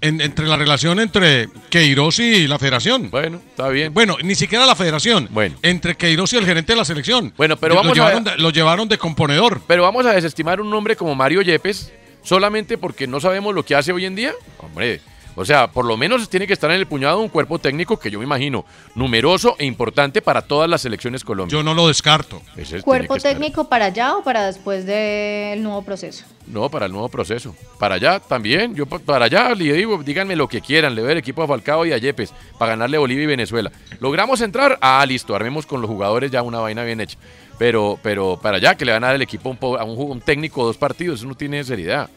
en- entre la relación entre Queiroz y la federación. Bueno, está bien. Bueno, ni siquiera la federación. Bueno. Entre Queiroz y el gerente de la selección. Bueno, pero vamos a llevaron de- Lo llevaron de componedor. Pero vamos a desestimar un nombre como Mario Yepes solamente porque no sabemos lo que hace hoy en día. Hombre, o sea, por lo menos tiene que estar en el puñado un cuerpo técnico que yo me imagino numeroso e importante para todas las selecciones colombianas. Yo no lo descarto. Ese ¿Cuerpo estar. técnico para allá o para después del nuevo proceso? No, para el nuevo proceso. Para allá también. Yo pa- para allá le digo, díganme lo que quieran. Le doy el equipo a Falcao y a Yepes para ganarle a Bolivia y Venezuela. ¿Logramos entrar? Ah, listo. Armemos con los jugadores ya una vaina bien hecha. Pero, pero para allá que le van a dar el equipo a un, a un técnico dos partidos, eso no tiene seriedad.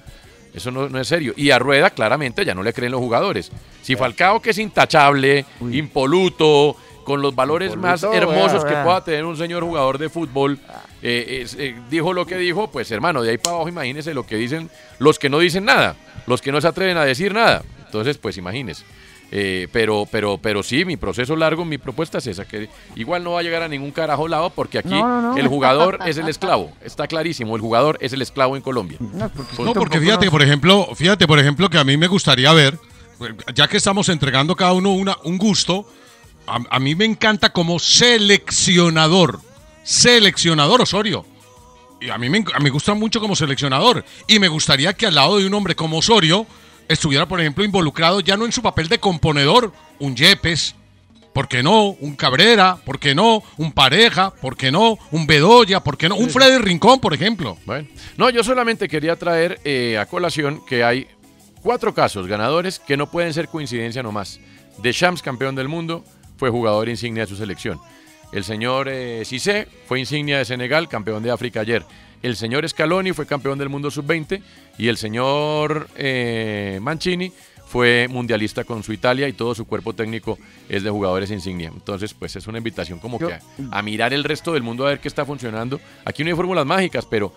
Eso no, no es serio. Y a Rueda, claramente, ya no le creen los jugadores. Si Falcao, que es intachable, impoluto, con los valores más hermosos vea, que pueda tener un señor jugador de fútbol, eh, es- eh, dijo lo que dijo, pues hermano, de ahí para abajo imagínese lo que dicen los que no dicen nada, los que no se atreven a decir nada. Entonces, pues imagínese. Eh, pero, pero, pero sí, mi proceso largo, mi propuesta es esa, que igual no va a llegar a ningún carajo lado porque aquí No, no, no. el jugador es el esclavo. Está clarísimo, el jugador es el esclavo en Colombia. No, porque, No, porque fíjate, por ejemplo, fíjate, por ejemplo, que a mí me gustaría ver, ya que estamos entregando cada uno una, un gusto, a, a mí me encanta como seleccionador, seleccionador Osorio. Y a mí me, a mí me gusta mucho como seleccionador. Y me gustaría que al lado de un hombre como Osorio estuviera, por ejemplo, involucrado ya no en su papel de componedor, un Yepes, ¿por qué no? Un Cabrera, ¿por qué no? Un Pareja, ¿por qué no? Un Bedoya, ¿por qué no? Un Freddy Rincón, por ejemplo. Bueno, no, yo solamente quería traer eh, a colación que hay cuatro casos ganadores que no pueden ser coincidencia nomás. De Shams, campeón del mundo, fue jugador insignia de su selección. El señor eh, Cissé fue insignia de Senegal, campeón de África ayer. El señor Scaloni fue campeón del mundo sub-20 y el señor eh, Mancini fue mundialista con su Italia y todo su cuerpo técnico es de jugadores insignia. Entonces, pues es una invitación como Yo- que a, a mirar el resto del mundo a ver qué está funcionando. Aquí no hay fórmulas mágicas, pero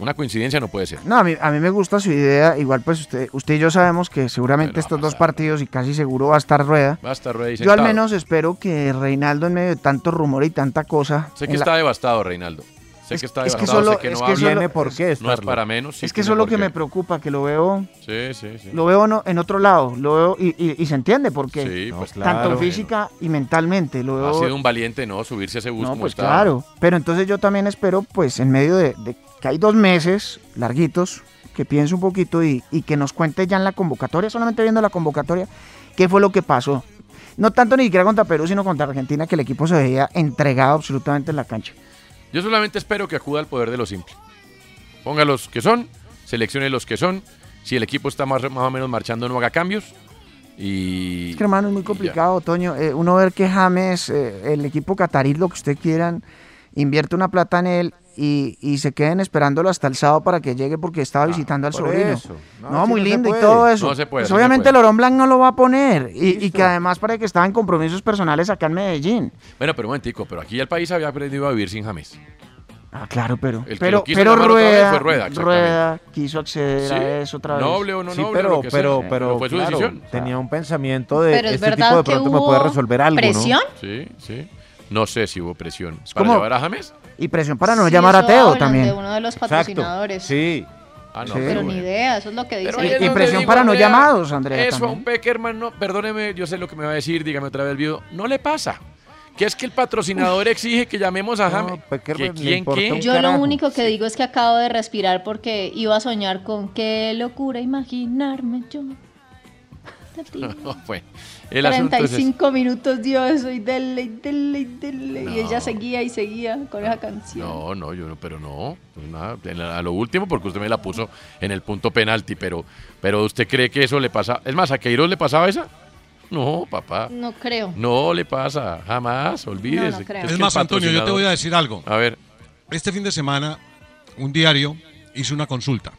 una coincidencia no puede ser. No, a mí, a mí me gusta su idea. Igual, pues usted, usted y yo sabemos que seguramente estos dos partidos y casi seguro va a estar rueda. Va a estar Rey Yo al menos espero que Reinaldo, en medio de tanto rumor y tanta cosa. Sé que la- está devastado, Reinaldo. Sé que está es que solo- sé que es no que solo- por qué No es para menos. sí es que eso es lo que qué. me preocupa, que lo veo, Sí, sí, sí. lo veo no- en otro lado, lo veo y, y- y se entiende por qué. Sí, pues Tanto claro. física y mentalmente, lo veo. Ha sido un valiente, ¿no? Subirse a ese bus No, como pues está. claro. Pero entonces yo también espero, pues, en medio de, de que hay dos meses larguitos, que piense un poquito y, y que nos cuente ya en la convocatoria, solamente viendo la convocatoria, qué fue lo que pasó. No tanto ni siquiera contra Perú, sino contra Argentina, que el equipo se veía entregado absolutamente en la cancha. Yo solamente espero que acuda al poder de lo simple. Ponga los que son, seleccione los que son. Si el equipo está más, más o menos marchando, no haga cambios. Y. Es que hermano, es muy complicado, Toño. Eh, uno ver que James, eh, el equipo catarí, lo que usted quieran, invierte una plata en él y, y se queden esperándolo hasta el sábado para que llegue porque estaba visitando al sobrino. eso. No, muy no lindo y todo eso. No se puede, Pues obviamente puede. Lorón Blanc no lo va a poner y, y que además parece que estaba en compromisos personales acá en Medellín. Bueno, pero un momentico, pero aquí el país había aprendido a vivir sin James. Ah, claro, pero, El que pero, pero Rueda, fue Rueda, quiso acceder Sí, a eso otra vez. noble o no Sí, noble, pero, lo que sea, pero, pero pero, fue su claro, decisión. tenía un pensamiento de Pero es este verdad tipo de pronto me puede resolver algo, presión. ¿no? Sí, sí. No sé si hubo presión. ¿Para como- llevar a James? Y presión para no Sí, llamar a eso Teo hablan también. De uno de los Exacto. patrocinadores. Sí. Ah, no, Sí. Pero ni idea, eso es lo que dice. Y presión digo, para no Andrea, llamados, Andrea, Eso a también. un Peckerman, no, perdóneme, yo sé lo que me va a decir, dígame otra vez el video. No le pasa. Que es que el patrocinador exige que llamemos a James. Peckerman ¿Que le ¿Quién qué? Yo lo único que digo es que acabo de respirar porque iba a soñar con qué locura imaginarme yo. No, bueno, el asunto es ese. 35 minutos dio eso y dele, y dele, y dele. Y ella seguía y seguía con esa canción. No, no, yo no, pero no, pues nada, a lo último porque usted me la puso en el punto penalti, pero, pero usted cree que eso le pasa, es más, ¿a Queiroz le pasaba esa? No, papá, No creo. no le pasa, jamás, olvídese. No, no creo. que Es más, Antonio, yo te voy a decir algo. A ver, este fin de semana un diario hizo una consulta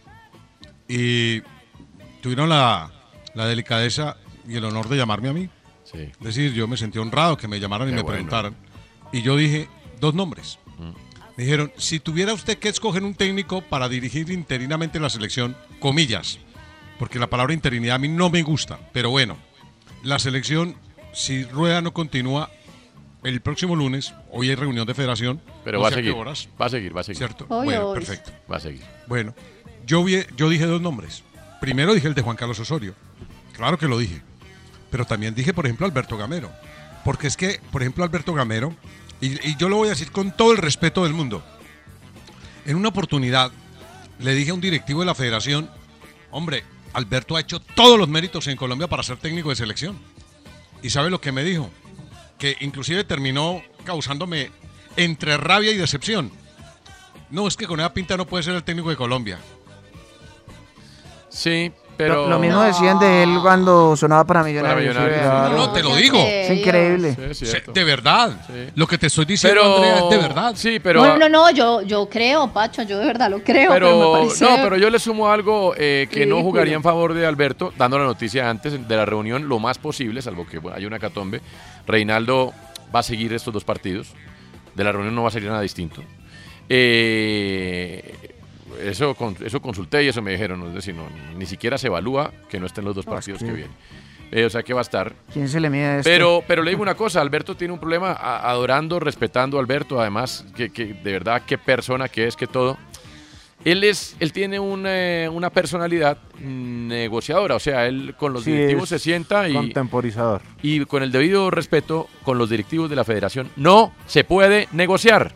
y tuvieron la, la delicadeza y el honor de llamarme a mí. Sí. Es decir, yo me sentí honrado que me llamaran y me bueno. preguntaran. Y yo dije dos nombres. Me dijeron, si tuviera usted que escoger un técnico para dirigir interinamente la selección, comillas, porque la palabra interinidad a mí no me gusta, pero bueno, la selección, si Rueda no continúa el próximo lunes, hoy hay reunión de federación, Pero no va a seguir. horas, Va a seguir, va a seguir. ¿cierto? Hoy, bueno, hoy. perfecto. Va a seguir. Bueno, yo, vi- yo dije dos nombres. Primero dije el de Juan Carlos Osorio. Claro que lo dije. Pero también dije, por ejemplo, Alberto Gamero. Porque es que, por ejemplo, Alberto Gamero, y, y yo lo voy a decir con todo el respeto del mundo, en una oportunidad le dije a un directivo de la federación, hombre, Alberto ha hecho todos los méritos en Colombia para ser técnico de selección. ¿Y sabe lo que me dijo? Que inclusive terminó causándome entre rabia y decepción. No, es que con esa pinta no puede ser el técnico de Colombia. Sí, pero... Lo, lo mismo decían de él cuando sonaba para Millonarios. Millonarios. sí, No, claro. no, te lo digo. Es increíble. Sí, de verdad. Sí. Lo que te estoy diciendo, Pero- Andrea, es de verdad. Sí, pero... no, no, no, yo, yo creo, Pacho, yo de verdad lo creo, pero, Pero, me parece... no, pero yo le sumo algo eh, que no jugaría en favor de Alberto, dando la noticia antes de la reunión lo más posible, salvo que bueno, haya una catombe. Reinaldo va a seguir estos dos partidos. De la reunión no va a salir nada distinto. Eh, eso, eso consulté y eso me dijeron. Es decir, no, ni siquiera se evalúa que no estén los dos partidos que vienen. Eh, o sea que va a estar. ¿Quién se le mide a esto? Pero, pero le digo una cosa, Alberto tiene un problema a- adorando, respetando a Alberto, además, que, que de verdad qué persona que es, que todo. Él es, él tiene una, una personalidad mm, negociadora, o sea, él con los Sí, directivos se sienta y, Contemporizador. y con el debido respeto con los directivos de la federación no se puede negociar.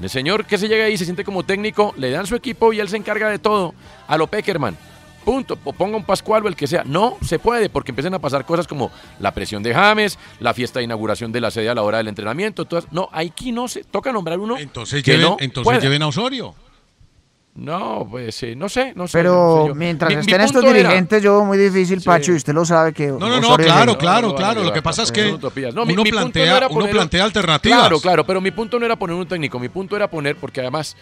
El señor que se llega ahí se siente como técnico, le dan su equipo y él se encarga de todo. A lo Peckerman. Punto. O ponga un Pascual o el que sea. No se puede porque empiezan a pasar cosas como la presión de James, la fiesta de inauguración de la sede a la hora del entrenamiento. Todas. No, aquí no se toca nombrar uno. Entonces, que lleven, no entonces pueda. lleven a Osorio. No, pues eh, no sé, no sé. no sé Pero yo. mientras Mi- mi estén estos era- dirigentes, yo veo muy difícil, Pacho, y usted lo sabe que. No, no, no, claro, claro, no, claro. Lo que pasa es que uno, mi plantea, no uno plantea alternativas. Claro, claro, pero mi punto no era poner un técnico, mi punto era poner, porque además,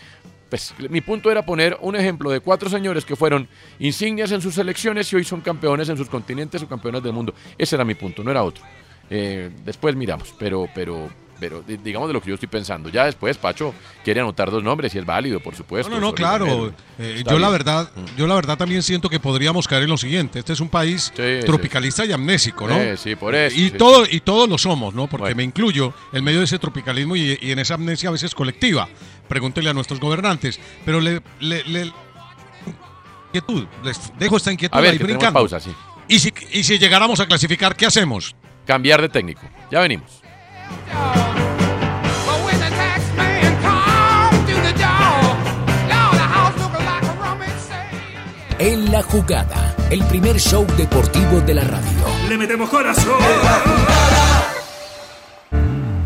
pues mi punto era poner un ejemplo de cuatro señores que fueron insignias en sus selecciones y hoy son campeones en sus continentes o campeones del mundo. Ese era mi punto, no era otro. Eh, después miramos, pero, pero, pero di- digamos de lo que yo estoy pensando. Ya después, Pacho quiere anotar dos nombres y es válido, por supuesto. No, no, no, claro. Eh, yo la verdad, yo la verdad también siento que podríamos caer en lo siguiente. Este es un país Sí, tropicalista y amnésico, ¿no? Sí, sí, por eso, Y sí. todo, y todos lo somos, ¿no? Porque Bueno. me incluyo en medio de ese tropicalismo y, y en esa amnesia a veces colectiva. Pregúntele a nuestros gobernantes. Pero le, le, le- inquietud, les dejo esta inquietud A ver, ahí brincando. pausa, sí. Y si, y si llegáramos a clasificar, ¿qué hacemos? Cambiar de técnico. Ya venimos. En la jugada, el primer show deportivo de la radio. Le metemos corazón.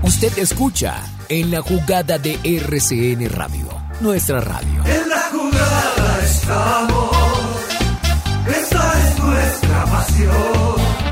Usted escucha en la jugada de RCN Radio, nuestra radio. En la jugada estamos. Esa es nuestra pasión.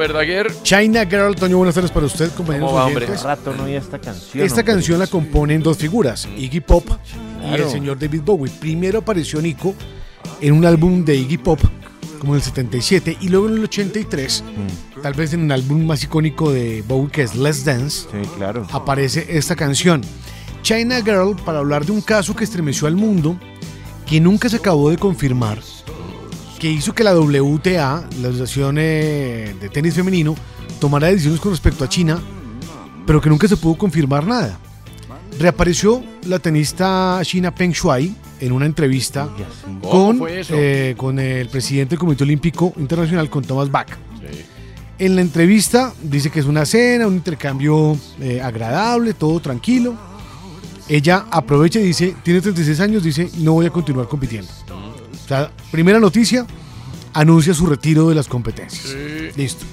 Verdaguer? China Girl, Toño, buenas tardes para usted, compañeros ¿Cómo va, hombre? oyentes. Rato no oía esta canción. Esta hombre. canción la componen dos figuras, Iggy Pop y el señor David Bowie. Primero apareció Nico en un álbum de Iggy Pop, como en el 77, y luego en el 83, Mm. tal vez en un álbum más icónico de Bowie que es Let's Dance, Sí, claro. aparece esta canción. China Girl, para hablar de un caso que estremeció al mundo, que nunca se acabó de confirmar, que hizo que la WTA, la Asociación eh, de Tenis Femenino, tomara decisiones con respecto a China, pero que nunca se pudo confirmar nada. Reapareció la tenista China Peng Shuai en una entrevista ¿Cómo con, eh, con el presidente del Comité Olímpico Internacional, con Thomas Bach. En la entrevista dice que es una cena, un intercambio eh, agradable, todo tranquilo. Ella aprovecha y dice, tiene 36 años, dice, no voy a continuar compitiendo. Sea, primera noticia, anuncia su retiro de las competencias. Listo.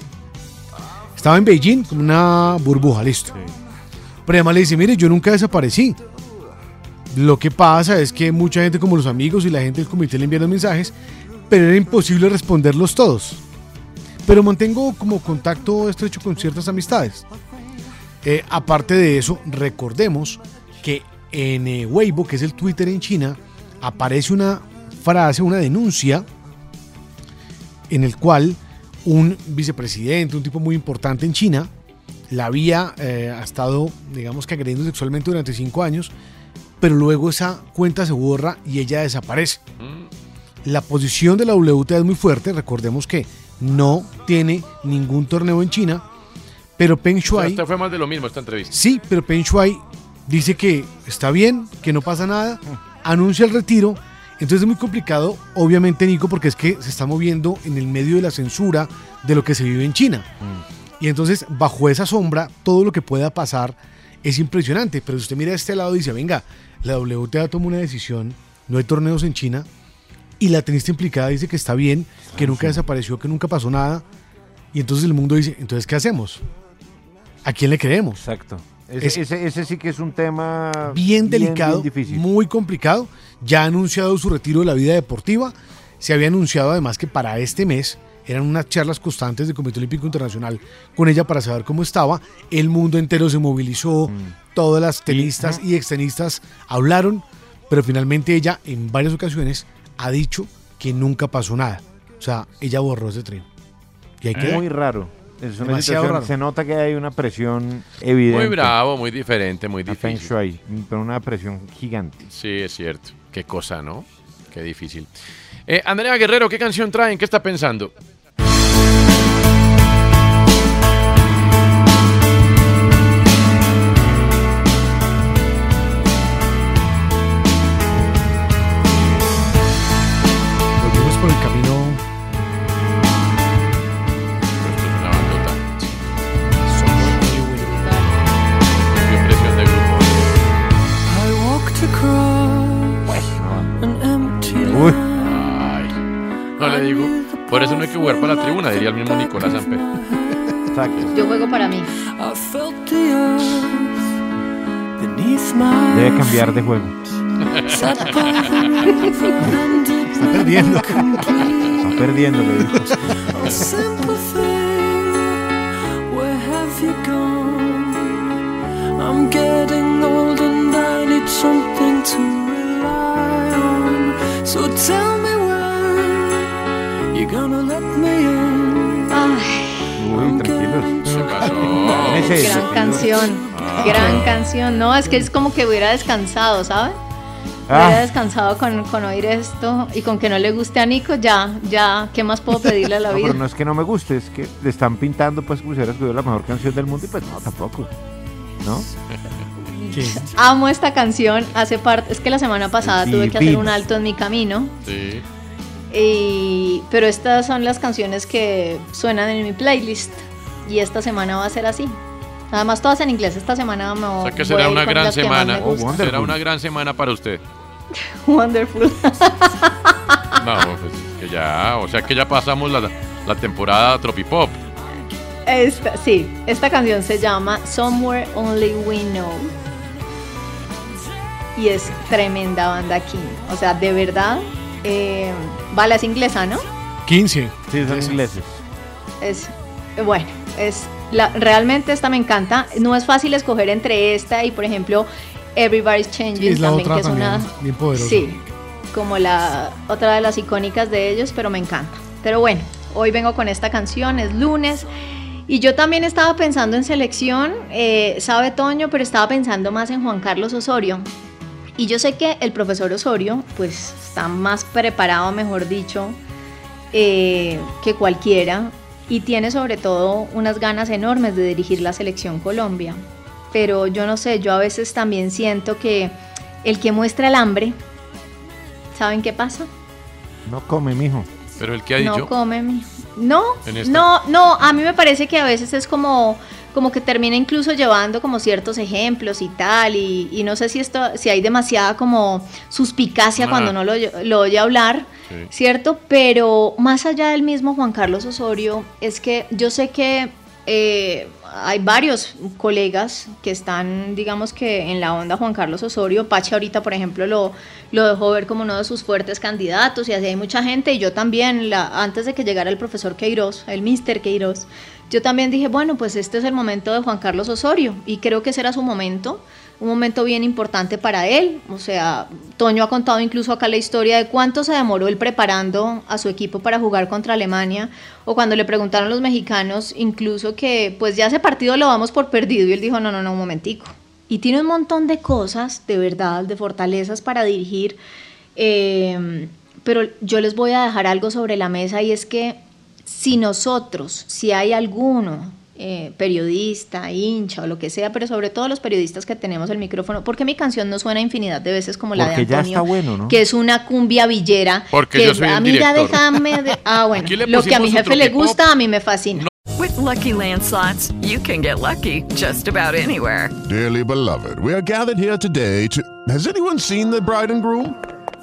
Estaba en Beijing como una burbuja, listo. Pero además le dice, mire, yo nunca desaparecí. Lo que pasa es que mucha gente como los amigos y la gente del comité le enviaron mensajes, pero era imposible responderlos todos. Pero mantengo como contacto estrecho con ciertas amistades. Eh, aparte de eso, recordemos que en eh, Weibo, que es el Twitter en China, aparece una frase, una denuncia, en el cual un vicepresidente, un tipo muy importante en China, la había eh, ha estado, digamos que agrediendo sexualmente durante cinco años, pero luego esa cuenta se borra y ella desaparece. La posición de la WTA es muy fuerte, recordemos que no tiene ningún torneo en China, pero Peng O sea, Shuai... esta fue más de lo mismo esta entrevista. Sí, pero Peng Shuai dice que está bien, que no pasa nada, anuncia el retiro. Entonces es muy complicado, obviamente, Nico, porque es que se está moviendo en el medio de la censura de lo que se vive en China. Y entonces, bajo esa sombra, todo lo que pueda pasar es impresionante. Pero si usted mira a este lado y dice, venga, la WTA tomó una decisión, no hay torneos en China, y la tenista implicada dice que está bien, que nunca desapareció, que nunca pasó nada. Y entonces el mundo dice, entonces, ¿qué hacemos? ¿A quién le creemos? Exacto. Ese, Es- ese- ese sí que es un tema bien delicado, difícil. muy complicado. Ya ha anunciado su retiro de la vida deportiva. Se había anunciado además que para este mes eran unas charlas constantes del Comité Olímpico Internacional con ella para saber cómo estaba. El mundo entero se movilizó, todas las tenistas y extenistas hablaron, pero finalmente ella en varias ocasiones ha dicho que nunca pasó nada. O sea, ella borró ese tren. Y hay que Muy raro. Es una Demasiado situación- raro. Se nota que hay una presión evidente. Muy bravo, muy diferente, muy A Feng difícil. Shui, pero una presión gigante. Sí, es cierto. Qué cosa, ¿no? Qué difícil. Eh, Andrea Guerrero, ¿qué canción traen? ¿Qué está pensando? Digo. Por eso no hay que jugar para la tribuna, diría el mismo Nicolás Amper. Exacto. Yo juego para mí. I felt the earth beneath my Debe cambiar de juego. Está perdiendo. Está perdiendo, le dijo. A simple thing, where have you gone? I'm getting old and I need something to rely on. So tell me when you're gonna let me in. Uy, tranquilos. Gran canción. Ah. Gran canción. No, es que es como que hubiera descansado, ¿sabe? Ah. Hubiera descansado con, con oír esto y con que no le guste a Nico, ya, ya, ¿qué más puedo pedirle a la No, vida? pero no es que no me guste, es que le están pintando pues como si hubiera escogido la mejor canción del mundo y pues no, tampoco. ¿No? Amo esta canción, hace parte, es que la semana pasada tuve que hacer un alto en mi camino, Sí. Y, pero estas son las canciones que suenan en mi playlist y esta semana va a ser así. Además todas en inglés, esta semana me O sea que será una gran semana. será una gran semana para usted. Wonderful. No, pues que ya, o sea que ya pasamos la, la temporada Tropipop. Esta, sí, esta canción se llama Somewhere Only We Know. Y es tremenda banda aquí. O sea, de verdad, eh, Bala es inglesa, ¿no? 15. Sí, son ingleses. Es, bueno, es, la, realmente esta me encanta. No es fácil escoger entre esta y, por ejemplo, Everybody's Changing Sí, es la también, otra que es también, una... bien poderosa. Sí, como la otra de las icónicas de ellos, pero me encanta. Pero bueno, hoy vengo con esta canción, es lunes. Y yo también estaba pensando en selección, eh, sabe Toño, pero estaba pensando más en Juan Carlos Osorio. Y yo sé que el profesor Osorio, pues está más preparado, mejor dicho, eh, que cualquiera. Y tiene sobre todo unas ganas enormes de dirigir la selección Colombia. Pero yo no sé, yo a veces también siento que el que muestra el hambre, ¿saben qué pasa? No come, mijo. Pero el que ha dicho. No come, mi- No, no, no, a mí me parece que a veces es como, como que termina incluso llevando como ciertos ejemplos y tal, y, y no sé si esto, si hay demasiada como suspicacia Ah. cuando no lo, oye- lo oye hablar, Sí. ¿cierto? Pero más allá del mismo Juan Carlos Osorio, es que yo sé que eh, hay varios colegas que están, digamos que en la onda Juan Carlos Osorio. Pache ahorita, por ejemplo, lo, lo dejó ver como uno de sus fuertes candidatos y así hay mucha gente. Y yo también, la, antes de que llegara el profesor Queiroz, el mister Queiroz, yo también dije, bueno, pues este es el momento de Juan Carlos Osorio y creo que ese era su momento un momento bien importante para él. O sea, Toño ha contado incluso acá la historia de cuánto se demoró él preparando a su equipo para jugar contra Alemania, o cuando le preguntaron los mexicanos incluso que pues ya ese partido lo vamos por perdido y él dijo, no, no, no, un momentico. Y tiene un montón de cosas, de verdad, de fortalezas para dirigir, eh, pero yo les voy a dejar algo sobre la mesa y es que si nosotros, si hay alguno eh, periodista, hincha o lo que sea, pero sobre todo los periodistas que tenemos el micrófono, porque mi canción no suena infinidad de veces como la de Antonio, que es una cumbia villera, porque que yo soy a mí ya déjame de- ah bueno, lo que a mi jefe le gusta, a mí me fascina. With Lucky Land slots, you can get lucky just about anywhere. Dearly beloved, we are gathered here today to. Has anyone seen the bride and groom?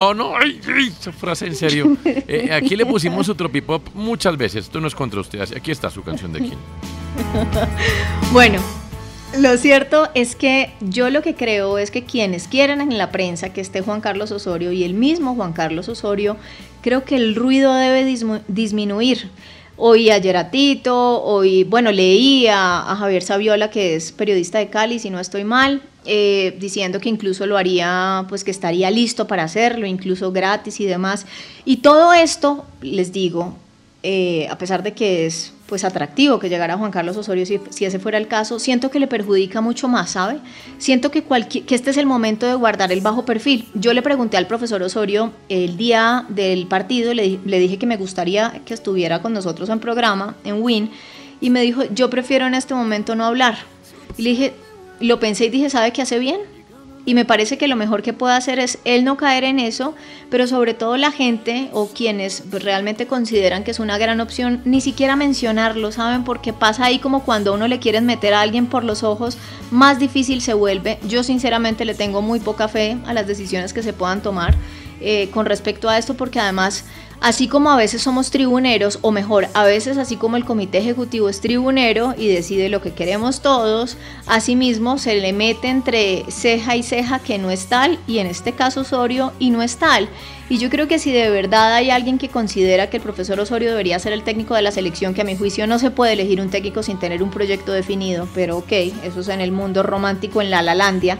No, no, ay, ay, esa frase en serio. Eh, aquí le pusimos su tropipop muchas veces. Esto no es contra usted. así- Aquí está su canción de quién. Bueno, lo cierto es que yo lo que creo es que quienes quieran en la prensa que esté Juan Carlos Osorio y el mismo Juan Carlos Osorio, creo que el ruido debe disminuir. Oí ayer a Tito, hoy, bueno, leí a, a Javier Saviola, que es periodista de Cali, si no estoy mal, eh, diciendo que incluso lo haría, pues que estaría listo para hacerlo, incluso gratis y demás. Y todo esto, les digo, eh, a pesar de que es pues atractivo que llegara Juan Carlos Osorio si, si ese fuera el caso, siento que le perjudica mucho más, ¿sabe? Siento que, cualquier, que este es el momento de guardar el bajo perfil. Yo le pregunté al profesor Osorio el día del partido, le, le dije que me gustaría que estuviera con nosotros en programa, en Win, y me dijo, yo prefiero en este momento no hablar. Y le dije, lo pensé y dije, ¿sabe qué hace bien? Y me parece que lo mejor que puede hacer es él no caer en eso, pero sobre todo la gente o quienes realmente consideran que es una gran opción, ni siquiera mencionarlo, ¿saben? Porque pasa ahí como cuando uno le quieren meter a alguien por los ojos, más difícil se vuelve. Yo sinceramente le tengo muy poca fe a las decisiones que se puedan tomar eh, con respecto a esto, porque además Así como a veces somos tribuneros, o mejor, a veces así como el comité ejecutivo es tribunero y decide lo que queremos todos, asimismo se le mete entre ceja y ceja que no es tal, y en este caso Osorio, y no es tal. Y yo creo que si de verdad hay alguien que considera que el profesor Osorio debería ser el técnico de la selección, que a mi juicio no se puede elegir un técnico sin tener un proyecto definido, pero ok, eso es en el mundo romántico, en la Lalandia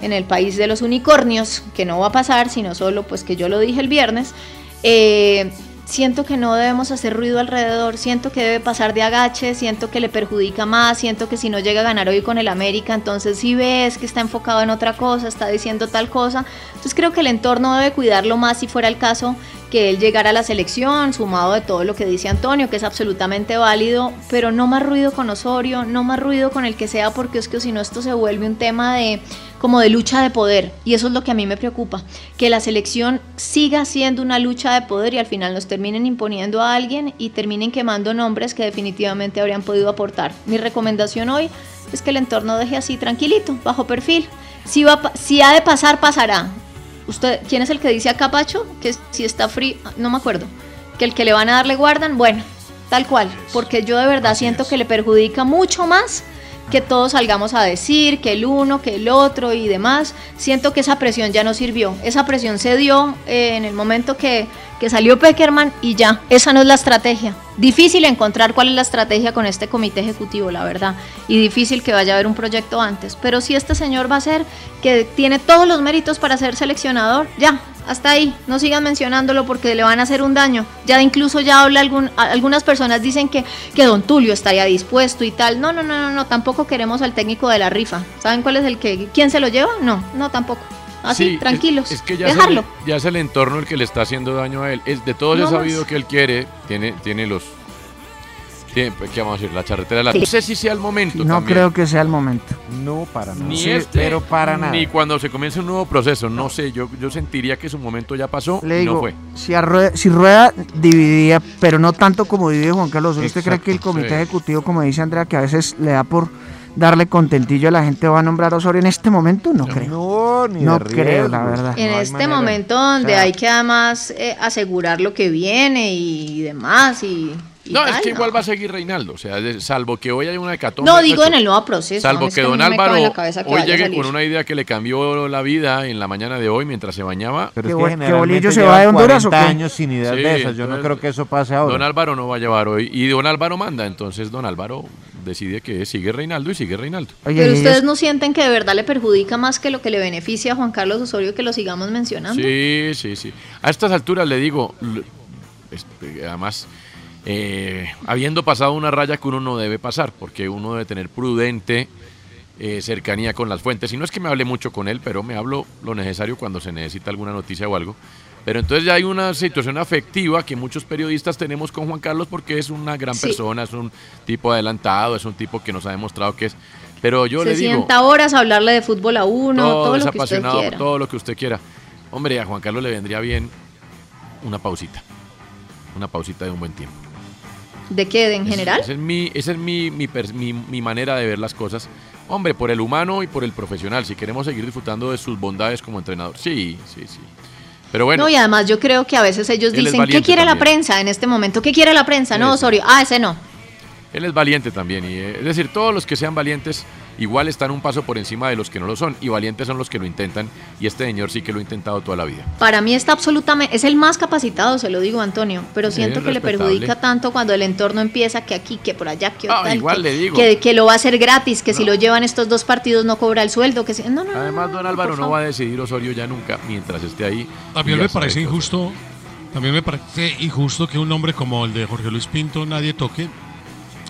en el país de los unicornios, que no va a pasar, sino solo pues que yo lo dije el viernes, eh, siento que no debemos hacer ruido alrededor, siento que debe pasar de agache, siento que le perjudica más, siento que si no llega a ganar hoy con el América, entonces si ves que está enfocado en otra cosa, está diciendo tal cosa, entonces creo que el entorno debe cuidarlo más si fuera el caso que él llegara a la selección, sumado de todo lo que dice Antonio, que es absolutamente válido, pero no más ruido con Osorio, no más ruido con el que sea, porque es que si no esto se vuelve un tema de como de lucha de poder, y eso es lo que a mí me preocupa, que la selección siga siendo una lucha de poder y al final nos terminen imponiendo a alguien y terminen quemando nombres que definitivamente habrían podido aportar. Mi recomendación hoy es que el entorno deje así tranquilito, bajo perfil. Si, va, si ha de pasar, pasará. ¿Usted, ¿Quién es el que dice acá, Pacho? Que si está frío, no me acuerdo. Que el que le van a dar le guardan, bueno, tal cual. Porque yo de verdad siento que le perjudica mucho más que todos salgamos a decir que el uno, que el otro y demás. Siento que esa presión ya no sirvió. Esa presión se dio eh, en el momento que, que salió Peckerman y ya. Esa no es la estrategia. Difícil encontrar cuál es la estrategia con este comité ejecutivo, la verdad. Y difícil que vaya a haber un proyecto antes. Pero si este señor va a ser, que tiene todos los méritos para ser seleccionador, ya, hasta ahí, no sigan mencionándolo porque le van a hacer un daño. Ya incluso ya habla algún, algunas personas dicen que, que Don Tulio estaría dispuesto y tal. No, no, no, no, no, tampoco queremos al técnico de la rifa. ¿Saben cuál es el que, quién se lo lleva? No, no, tampoco. Así, Sí, tranquilos. Es, es que ya, es dejarlo. el, ya es el entorno el que le está haciendo daño a él. Es, de todos No he sabido que él quiere, tiene, tiene los... Pues, ¿Qué vamos a decir? La charretera de la... Sí. No sé si sea el momento No también. creo que sea el momento. No, para nada. Ni Sí, este, pero para nada. Ni cuando se comience un nuevo proceso. No sé, yo, yo sentiría que su momento ya pasó Le y digo, no fue. si, a Rueda, si Rueda dividía, pero no tanto como divide Juan Carlos, Osorio, ¿usted cree Exacto, que el comité sí. ejecutivo, como dice Andrea, que a veces le da por darle contentillo a la gente, va a nombrar a Osorio en este momento? No creo. No, ni No de creo, la verdad. En No este manera. momento donde O sea, hay que además eh, asegurar lo que viene y demás y, No, es que no. igual va a seguir reinaldo. O sea, salvo que hoy haya una hecatombe. No, digo pues, en el nuevo proceso. Salvo que don Álvaro que hoy llegue con una idea que le cambió la vida en la mañana de hoy mientras se bañaba. Pero Que es que Bolillo se va de Honduras, ¿o 40 qué? años sin ideas Sí, de esas. Yo no creo que eso pase ahora. Don Álvaro no va a llevar hoy. Y don Álvaro manda. Entonces don Álvaro decide que sigue Reinaldo y sigue Reinaldo. Oye, Pero ustedes ellos- no sienten que de verdad le perjudica más que lo que le beneficia a Juan Carlos Osorio que lo sigamos mencionando. Sí, sí, sí. A estas alturas le digo, este, además, eh, habiendo pasado una raya que uno no debe pasar, porque uno debe tener prudente eh, cercanía con las fuentes. Y no es que me hable mucho con él, pero me hablo lo necesario cuando se necesita alguna noticia o algo. Pero entonces ya hay una situación afectiva que muchos periodistas tenemos con Juan Carlos porque es una gran Sí. persona, es un tipo adelantado, es un tipo que nos ha demostrado que es. Pero yo Se le digo, sienta horas a hablarle de fútbol a uno, todo, es lo que usted quiera. todo lo que usted quiera. Hombre, a Juan Carlos le vendría bien una pausita. Una pausita de un buen tiempo. ¿De qué? ¿En Ese- general? Esa es, mi, esa es mi, mi, mi- manera de ver las cosas. Hombre, por el humano y por el profesional. Si queremos seguir disfrutando de sus bondades como entrenador. Sí, sí, sí. Pero bueno, no, y además yo creo que a veces ellos dicen, ¿qué quiere la prensa en este momento? ¿Qué quiere la prensa? No. Osorio. Ah, ese no. él es valiente también. Y, eh, es decir, todos los que sean valientes igual están un paso por encima de los que no lo son. Y valientes son los que lo intentan. Y este señor sí que lo ha intentado toda la vida. Para mí está absolutamente, es el más capacitado, se lo digo Antonio, pero siento que le perjudica tanto cuando el entorno empieza que aquí, que por allá, que Ah, tal, igual que, le digo. que, que lo va a hacer gratis, que si lo llevan estos dos partidos no cobra el sueldo, que si, no, Además, don Álvaro no va a decidir Osorio ya nunca mientras esté ahí. También me parece injusto, también me parece injusto que un hombre como el de Jorge Luis Pinto nadie toque.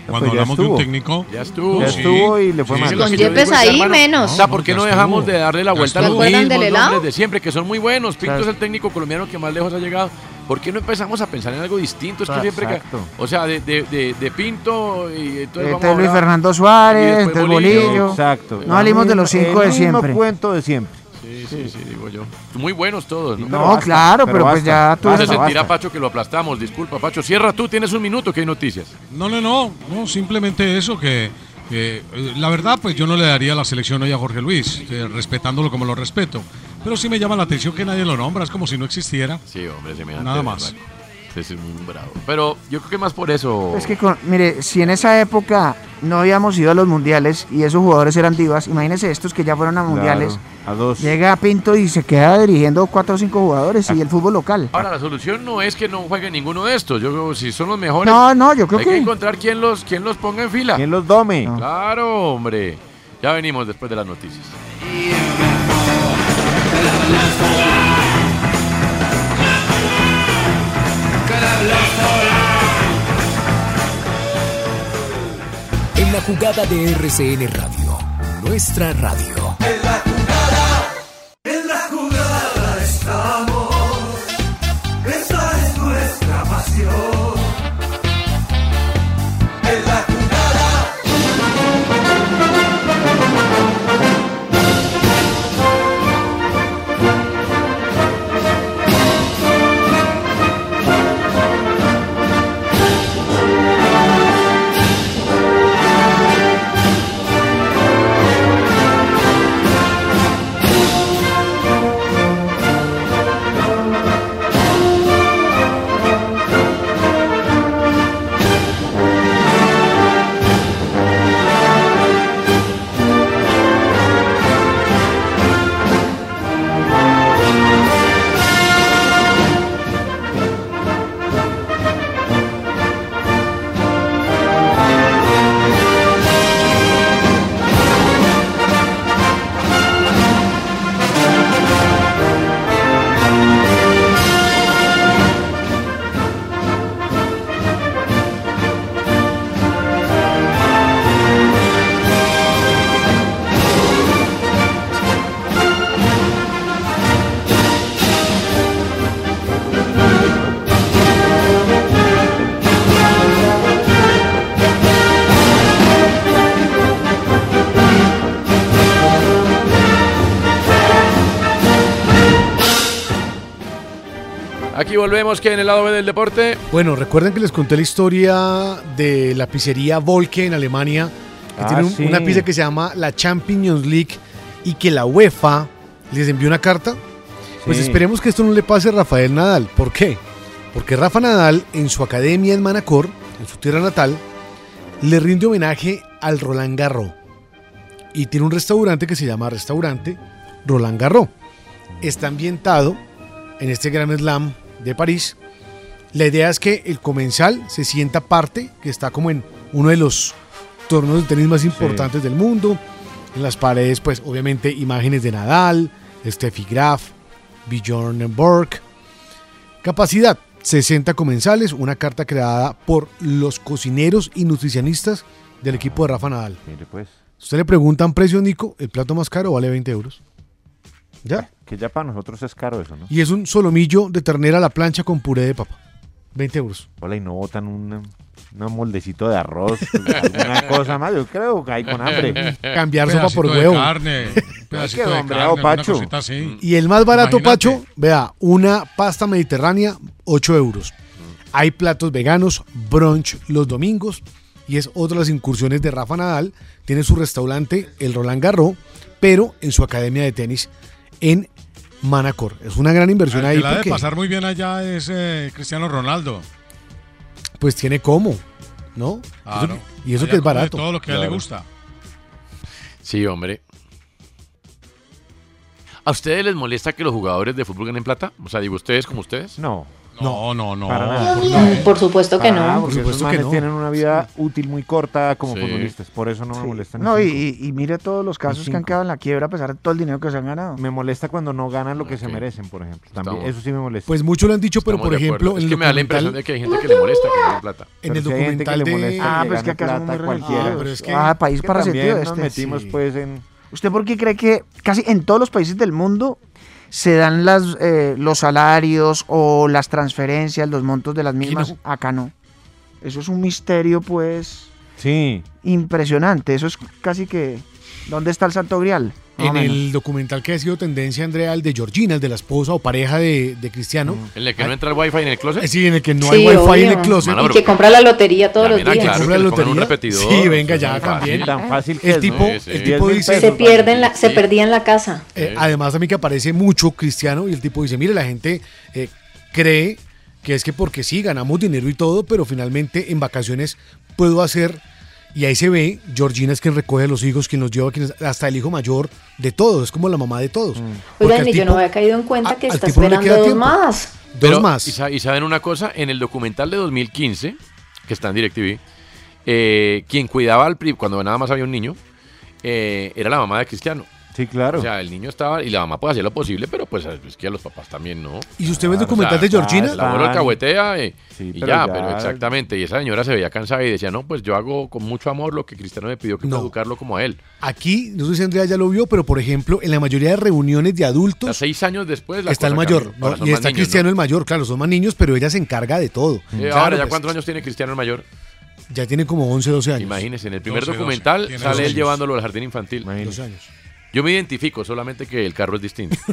Cuando Pues ya hablamos de un estuvo. técnico. Ya estuvo. Ya Sí, estuvo y le fue sí, mal. Con Yepes ahí, hermano. menos. O sea, ¿por qué no estuvo. dejamos de darle la vuelta a estuvo. los ¿Se acuerdan del mismos de siempre, que son muy buenos? Pinto Claro. es el técnico colombiano que más lejos ha llegado. ¿Por qué no empezamos a pensar en algo distinto? Es que siempre, que- exacto. o sea, de, de, de, de Pinto y entonces Entonces vamos a Luis hablar- Fernando Suárez, entonces Bolillo. Bolillo. Exacto. No salimos de los El cinco de mismo siempre. cuento de siempre. Sí, sí, sí, digo yo. Muy buenos todos, ¿no? Pero No, basta, claro, pero pero, pues ya tú Hace basta, sentir a basta. Pacho que lo aplastamos. Disculpa, Pacho. Cierra tú, tienes un minuto que hay noticias. No, no, no, no, simplemente eso que que, eh, la verdad pues yo no le daría la selección hoy a Jorge Luis, eh, respetándolo como lo respeto, pero sí me llama la atención que nadie lo nombra, es como si no existiera. Sí, hombre, se me da Nada más. Ese es muy bravo. Pero yo creo que más por eso. Es que, con- mire, si en esa época no habíamos ido a los mundiales y esos jugadores eran divas, imagínense estos que ya fueron a mundiales. Claro, a dos. Llega Pinto y se queda dirigiendo cuatro o cinco jugadores y el fútbol local. Ahora, la solución no es que no juegue ninguno de estos. Yo creo que si son los mejores. No, no, yo creo hay que- que encontrar quién los, quién los ponga en fila. ¿Quién los dome? Claro, hombre. Ya venimos después de las noticias. La jugada de RCN Radio, nuestra radio. Volvemos que en el lado B del deporte. Bueno, recuerden que les conté la historia de la pizzería Volke en Alemania, que Ah, tiene un- sí. una pizza que se llama la Champions League y que la UEFA les envió una carta. Pues Sí. esperemos que esto no le pase a Rafael Nadal. ¿Por qué? Porque Rafa Nadal en su academia en Manacor, en su tierra natal, le rinde homenaje al Roland Garros. Y tiene un restaurante que se llama Restaurante Roland Garros. Está ambientado en este Gran Slam de París. La idea es que el comensal se sienta parte, que está como en uno de los torneos de tenis más importantes del mundo. En las paredes, pues obviamente imágenes de Nadal, Steffi Graf, Bjorn Borg. Capacidad, 60 comensales, una carta creada por los cocineros y nutricionistas del equipo de Rafa Nadal. Mire pues. Usted le preguntan precio, Nico, el plato más caro vale 20 euros. ¿Ya? Que ya para nosotros es caro eso, ¿no? Y es un solomillo de ternera a la plancha con puré de papa. 20 euros. Hola, y no botan un, un moldecito de arroz, alguna cosa más. Yo creo que hay con hambre. Cambiar sopa por de huevo. carne, pedacito qué de hombre, carne, Pacho. así. Y el más barato, Imagínate. Pacho, vea, una pasta mediterránea, 8 euros. Hay platos veganos, brunch los domingos. Y es otra de las incursiones de Rafa Nadal. Tiene su restaurante, el Roland Garros, pero en su academia de tenis en Manacor. Es una gran inversión El ahí que la de pasar muy bien allá es eh, Cristiano Ronaldo. pues tiene cómo, ¿no? Claro. Eso- y eso Allá que es barato. Todo lo que a él le gusta. Sí, hombre. ¿A ustedes les molesta que los jugadores de fútbol ganen plata? O sea, digo, ¿ustedes como ustedes? No. No, no, no. Para nada. ¿por? Por supuesto que Para no. nada, Por porque supuesto esos que no. tienen una vida útil muy corta como Sí. futbolistas. Por eso no me molestan. No, ni y, y- mire todos los casos que han quedado en la quiebra a pesar de todo el dinero que se han ganado. Me molesta cuando no ganan lo que se merecen, por ejemplo. También, Estamos- eso sí me molesta. Pues muchos lo han dicho, pero Estamos por ejemplo, en es el que me da la impresión documental, de que hay gente que le molesta que ganen plata. en Pero el que documental le de... molesta Ah, que pues que gane acá somos plata cualquiera. pero es ah, país Que para también sentido nos este. metimos Sí. pues en... ¿Usted por qué cree que casi en todos los países del mundo se dan las, eh, los salarios o las transferencias, los montos de las mismas? no. Acá no. Eso es un misterio, pues, Sí. impresionante. Eso es casi que... ¿Dónde está el Santo Grial? En menos. el documental que ha sido tendencia, Andrea, el de Georgina, el de la esposa o pareja de, de Cristiano. ¿En el que no entra el wifi en el closet? Eh, Sí, en el que no Sí, hay wifi en obvio. el closet. Mano, Y que compra la lotería todos los También, ah, días. claro, Compra que la pongan un lotería. repetidor. Sí, venga, ya también. Tan fácil que El es, tipo, ¿no? Sí, sí. el tipo dice, Se pierde en la, se perdía en la casa. eh, además a mí que aparece mucho Cristiano y el tipo dice, mire, la gente eh, cree que es que porque sí, ganamos dinero y todo, pero finalmente en vacaciones puedo hacer, y ahí se ve, Georgina es quien recoge a los hijos, quien los lleva, quien es- hasta el hijo mayor de todos, es como la mamá de todos. Porque Oigan, y yo tipo- no había caído en cuenta a- que está tipo no esperando dos tiempo. más. Dos Pero, más. Y saben una cosa, en el documental de 2015, que está en DirecTV, eh, quien cuidaba al pri cuando nada más había un niño, eh, era la mamá de Cristiano. Sí, claro. O sea, el niño estaba, y la mamá puede hacer lo posible, pero pues es que a los papás también no. Y si usted ve el Claro, documental O sea, de Georgina, El Están- alcahuetea eh, Sí, y pero ya, ya- pero exactamente. Y esa señora se veía cansada y decía, no, pues yo hago con mucho amor lo que Cristiano me pidió que No. educarlo como a él. aquí, no sé si Andrea ya lo vio, pero por ejemplo, en la mayoría de reuniones de O sea, adultos seis años después la está el mayor, y está niños, Cristiano ¿no? el mayor, claro, son más niños, pero ella se encarga de todo. Eh, Claro, ahora, ¿ya pues, cuántos años tiene Cristiano el mayor? Ya tiene como 11, 12 años. Imagínense, en el primer 12, 12. documental sale 12 él años. llevándolo al jardín infantil. 12 años. Yo me identifico, solamente que el carro es distinto.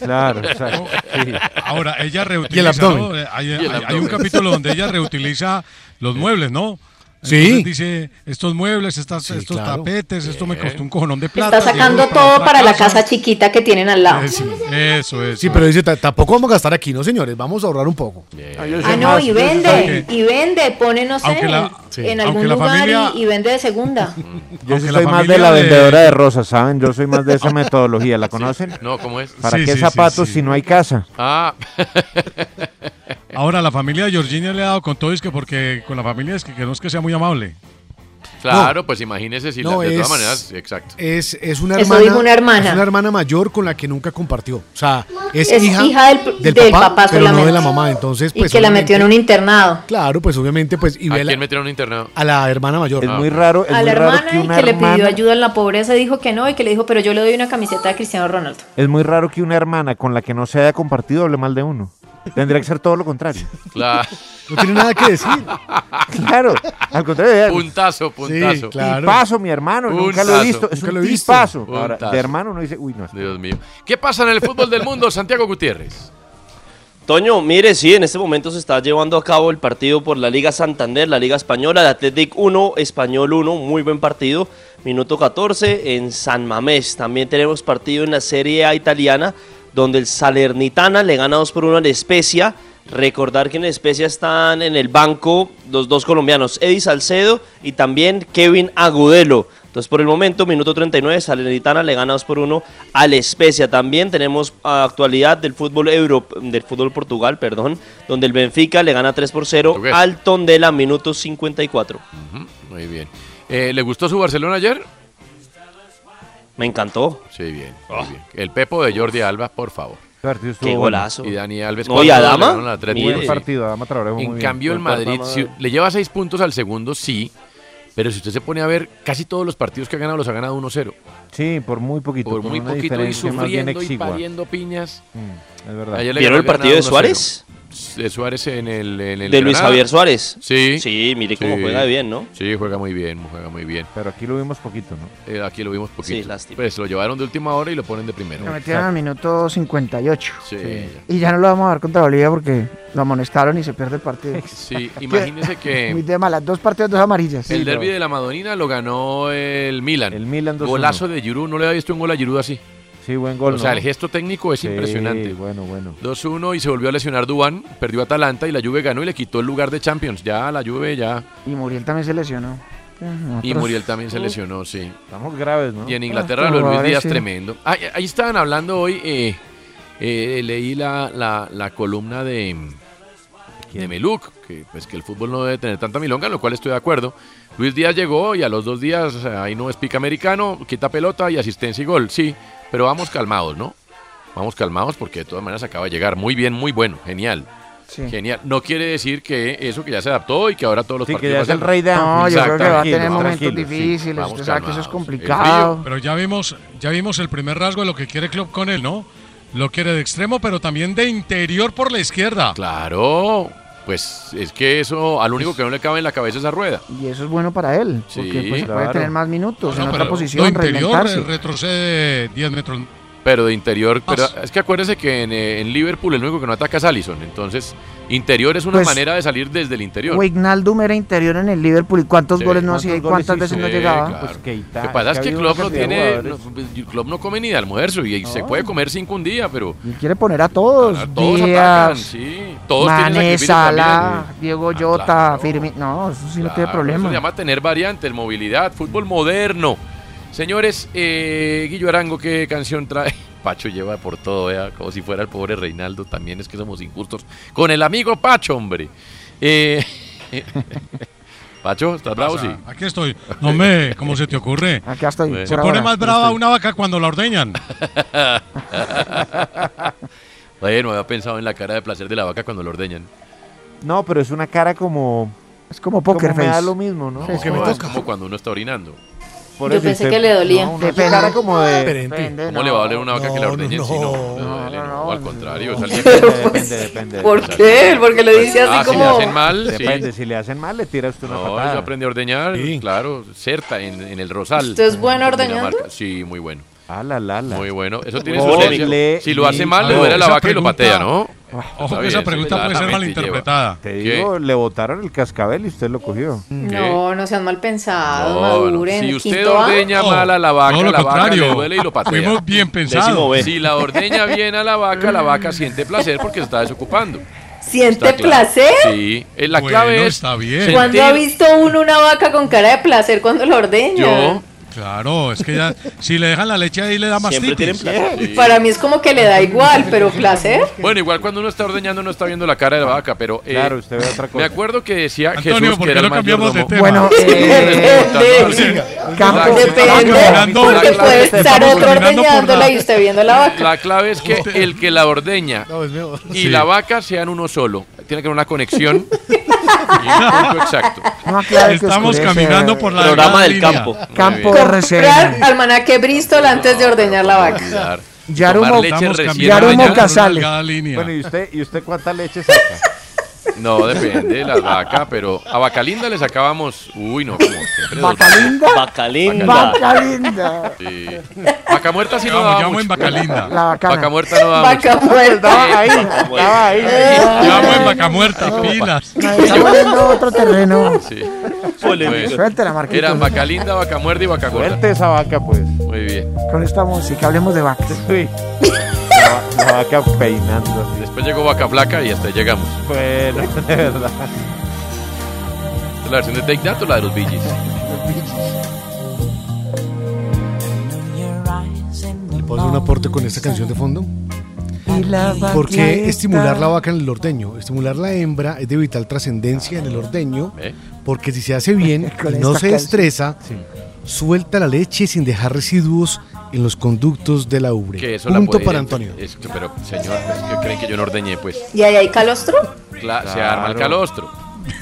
Claro, exacto. Sí. Ahora, ella Y el reutiliza. Eh, Hay, Y el hay- hay un capítulo donde ella reutiliza los muebles, ¿no? Sí. Entonces dice, estos muebles, estas, Sí, estos claro. tapetes, esto me costó un cojonón de plata. Está sacando todo para la casa chiquita que tienen al lado. Sí, Eso es. Sí, pero dice, "Ta- tampoco vamos a gastar aquí, ¿no, señores? Vamos a ahorrar un poco. Ah, yo Ah, no, más- y yo vende, y vende, pone, no sé, Aunque la- sí. en algún la lugar familia- y, y vende de segunda. Yo Aunque la soy más de la de- vendedora de rosas, ¿saben? Yo soy más de esa metodología. ¿La conocen? No, ¿cómo es? ¿Para Sí, qué sí, sí, zapatos sí. si no hay casa? Ah, Ahora, la familia de Georgina le ha dado con todo, es que porque con la familia es que, que no es que sea muy amable. claro, pues imagínese si No, la- de es- todas maneras, exacto. Es, es una Eso hermana. dijo una hermana. Es una hermana mayor con la que nunca compartió. O sea, es, Es hija, hija del- del papá pero no de la mamá. Entonces, Y pues. que la metió en un internado. Claro, pues obviamente, pues. Y ¿A quién metieron en un internado? a la hermana mayor. Es Ah, muy raro, es A muy la raro hermana que y le pidió ayuda en la pobreza dijo que no y que le dijo, pero yo le doy una camiseta de Cristiano Ronaldo. Es muy raro que una hermana con la que no se haya compartido hable mal de uno. Tendría que ser todo lo contrario. Claro. No tiene nada que decir. Claro, al contrario. Puntazo, puntazo. claro. Tipazo, mi hermano, nunca lo Puntazo. he visto. Es Nunca un lo he visto. tipazo. Ahora, Puntazo. de hermano uno dice, uy, no. Dios mío. ¿Qué pasa en el fútbol del mundo, Santiago Gutiérrez? Toño, mire, sí, en este momento se está llevando a cabo el partido por la Liga Santander, la Liga Española, el Athletic 1, Español 1, muy buen partido, minuto 14 en San Mamés. También tenemos partido en la Serie A italiana, donde el Salernitana le gana 2 por 1 al Especia. Recordar que en Especia están en el banco los dos colombianos, Eddie Salcedo y también Kevin Agudelo. Entonces, por el momento, minuto 39, Salernitana le gana 2 por 1 al Especia. También tenemos actualidad del fútbol Euro, del fútbol Portugal, perdón, donde el Benfica le gana 3 por 0 al Tondela, minuto 54. Ujú, Muy bien. Eh, ¿Le gustó su Barcelona ayer? Me encantó. Sí, bien, muy bien. El Pepo de Jordi Alba, por favor. Qué bueno. golazo. Y Dani Alves. No, y Adama. Buen partido, Adama Traoré En muy bien. cambio, el Madrid si- le lleva seis puntos al segundo, sí. Pero si usted se pone a ver, casi todos los partidos que ha ganado los ha ganado 1-0. Sí, por muy poquito. Por muy poquito y sufriendo y pariendo piñas. Mm, es verdad. ¿Vieron el partido de Granada 1-0. Suárez? De Suárez en el. en el De Luis Granada. Javier Suárez. Sí. Sí, mire cómo Sí. juega de bien, ¿no? Sí, juega muy bien, juega muy bien. Pero aquí lo vimos poquito, ¿no? Eh, aquí lo vimos poquito. Sí, lástima. Pues lo llevaron de última hora y lo ponen de primero. Lo metieron al minuto 58. Sí. Y ya no lo vamos a ver contra Bolivia porque lo amonestaron y se pierde el partido. Sí, imagínese que Muy de malas. Dos partidos, dos amarillas. el derby de la Madonina lo ganó el Milan. El Milan 2-1. Golazo de Giroud, no le había visto un gol a Giroud así. Sí, buen gol. o sea, el gesto técnico es Sí, impresionante. bueno, bueno. 2-1 y se volvió a lesionar Dubán, perdió Atalanta y la Juve ganó y le quitó el lugar de Champions. Ya la Juve ya Y Muriel también se lesionó. y Muriel también se lesionó, sí. Estamos graves, ¿no? Y en Inglaterra estos lo de Luis Díaz sí. tremendo. Ah, ahí estaban hablando hoy, eh, eh, leí la, la- la columna de, de Meluk, que, pues, que el fútbol no debe tener tanta milonga, en lo cual estoy de acuerdo. Luis Díaz llegó y a los dos días, ahí no es pica americano, quita pelota y asistencia y gol, sí, pero vamos calmados, ¿no? Vamos calmados porque de todas maneras acaba de llegar. Muy bien, muy bueno, genial. Sí. Genial. No quiere decir que eso que ya se adaptó y que ahora todos los Sí, que partidos ya es el van a- rey de No, yo creo que va a tener momentos sí. difíciles. Vamos Usted sabe que eso es complicado. Pero ya vimos, ya vimos el primer rasgo de lo que quiere Klopp con él, ¿no? Lo quiere de extremo, pero también de interior por la izquierda. Claro, pues es que eso al único que no le cabe en la cabeza es esa rueda. Y eso es bueno para él. Porque Sí, pues, puede claro. tener más minutos No, en otra posición, lo interior retrocede 10 metros. Pero de interior, pero es que acuérdese que en, eh, en Liverpool el único que no ataca es Allison. Entonces, interior es una Pues, manera de salir desde el interior. Wijnaldum era interior en el Liverpool. ¿Y cuántos Sí. goles no ¿Cuántos hacía y cuántas hizo? veces no Sí, llegaba? claro. Pues Keita, Lo que pasa es es que que Klopp no tiene, no, Klopp no come ni de almuerzo y se puede comer cinco un día, pero Y quiere poner a todos. todos atacan, sí. Todos tienen Mané, Sala, también. Diego Ah, Jota, claro. Firmino. No, eso sí no tiene Claro, problema. Eso se llama tener variantes, movilidad, fútbol moderno. Señores, eh, Guillo Arango, ¿qué canción trae? Pacho lleva por todo, vea, como si fuera el pobre Reinaldo. También es que somos injustos. Con el amigo Pacho, hombre. Eh, Pacho, ¿estás bravo? Sí. Aquí estoy. No me, ¿cómo se te ocurre? Acá estoy. Bueno. Se pone ahora. más brava una vaca cuando la ordeñan. Bueno, había pensado en la cara de placer de la vaca cuando lo ordeñan. No, pero es una cara como. Es como poker como me da face. lo mismo, ¿no? No, Es como cuando uno está orinando. Por Yo eso pensé usted- que le dolía. No, una Depende. cara como de. Depende, ¿Cómo no. le va a doler una vaca que la no, ordeñen si no? no. le duele, no, no, no, al contrario. no. es alguien Depende, que- depende, depende. ¿Por O sea, qué? Porque lo dice Ah, así si le como... hacen mal, sí. Depende, si le hacen mal, le tira usted una No, patada. yo aprendí a ordeñar, Sí. claro, certa, en, en el Rosal. ¿Usted es bueno en ordeñando? Dinamarca. Sí, muy bueno. Ah, la, la, la. Muy bueno. Eso tiene Oh, su ciencia. le- Si lo hace mal, le duele a la vaca y lo patea, ¿no? Ojo esa pregunta puede ser malinterpretada. Te digo, le botaron el cascabel y usted lo cogió. No, no sean mal pensados, No, no. maduren. Si usted ordeña mal a la vaca, lo la vaca le duele y lo patea. Fuimos bien pensados. Si la ordeña bien a la vaca, la vaca siente placer porque se está desocupando. ¿Siente Está claro. placer? Sí, la Bueno, clave es está bien. sentir- ¿Cuándo ha visto uno una vaca con cara de placer cuando la ordeña? Yo, Claro, es que ya, si le dejan la leche ahí le da Siempre tienen placer. Sí. Para mí es como que le da igual, pero placer. Bueno, igual cuando uno está ordeñando no está viendo la cara de la vaca, pero eh, Claro, usted ve otra cosa. me acuerdo que decía Antonio, Jesús ¿por que qué era el no cambiamos de tema? Bueno, eh, Depende. campo, Depende, porque la- puede estar otro ordeñándola la- y usted viendo la vaca. La clave es que el que la ordeña y la vaca sean uno solo. Tiene que haber una conexión y un punto exacto. no Estamos caminando por la Programa del línea. campo. Campo. Comprar almanaque Bristol antes de ordeñar la vaca. Yarumo- Yarumo por bañada. una Casale. delgada línea. Bueno, ¿y usted, ¿y usted cuánta leche saca? No, depende de la vaca, pero a vaca linda le sacábamos. Uy, no, como siempre. dos ¿Vaca linda? Vaca linda. Vaca linda. Sí. Vaca muerta sí no daba llamo mucho. en vaca linda. La bacana. Vaca muerta no daba Vaca mucho. muerta. Estaba ahí, estaba ahí. Llamo en vaca muerta, pilas. No, Estamos viendo otro terreno. Sí. Polémico. Bueno, Suéltela, Marquito. Eran vaca linda, vaca muerta y vaca gorda. Suelte esa vaca, pues. Muy bien. Con esta música hablemos de vacas. Sí. La, vaca peinando. Después llegó vaca flaca y hasta ahí llegamos. Bueno, de verdad. ¿Es la versión de Take That o la de los Bee Gees? ¿Le puedo hacer un aporte con esta canción de fondo? ¿Por qué estimular la vaca en el ordeño? Estimular la hembra es de vital trascendencia en el ordeño, ¿Eh? porque si se hace bien y no se estresa, suelta la leche sin dejar residuos en los conductos de la ubre. Que eso la Punto puede para Antonio. es que- pero, señor, es que creen que yo no ordeñé, pues. ¿Y ahí hay calostro? Cla- Se arma el calostro.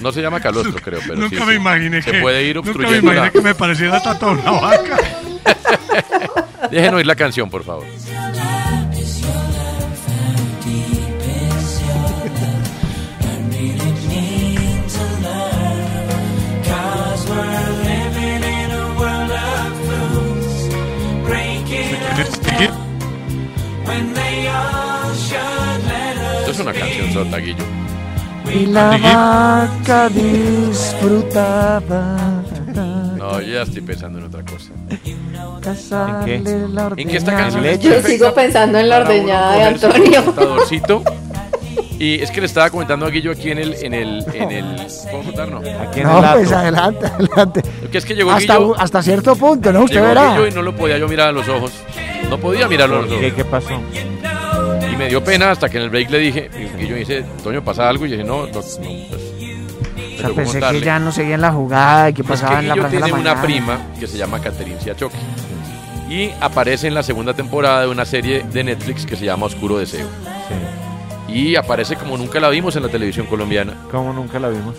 No se llama calostro, creo, pero Nunca sí, me sí. imaginé Se que. puede ir Nunca me obstruyendo. imaginé la- que me pareciera tanto una vaca. Dejen oír la canción, por favor. Es una canción sota, Guillo. Y la vaca disfrutaba. No, yo ya estoy pensando en otra cosa. ¿En qué? ¿En qué esta canción es Yo sigo pensando en la ordeñada de Antonio. Y es que le estaba comentando a Guillo aquí en el... En el, en el ¿Puedo contar, no? Aquí en No, el pues adelante, adelante. Que es que llegó Hasta, Guillo, hasta cierto punto, ¿no? Usted llegó verá. Guillo y no lo podía yo mirar a los ojos. No podía mirarlo a los ojos. ¿Qué, ¿Qué pasó? Me dio pena hasta que en el break le dije, y Guillo dice, Toño, ¿pasa algo? Y yo dije, no, no, no, pues, O sea, pensé que contarle. ya no seguía en la jugada y que Es que pasaba en la de la tiene una prima que se llama Catherine Siachoque. Y aparece en la segunda temporada de una serie de Netflix que se llama Oscuro Deseo. Y aparece como nunca la vimos en la televisión colombiana. ¿Cómo nunca la vimos?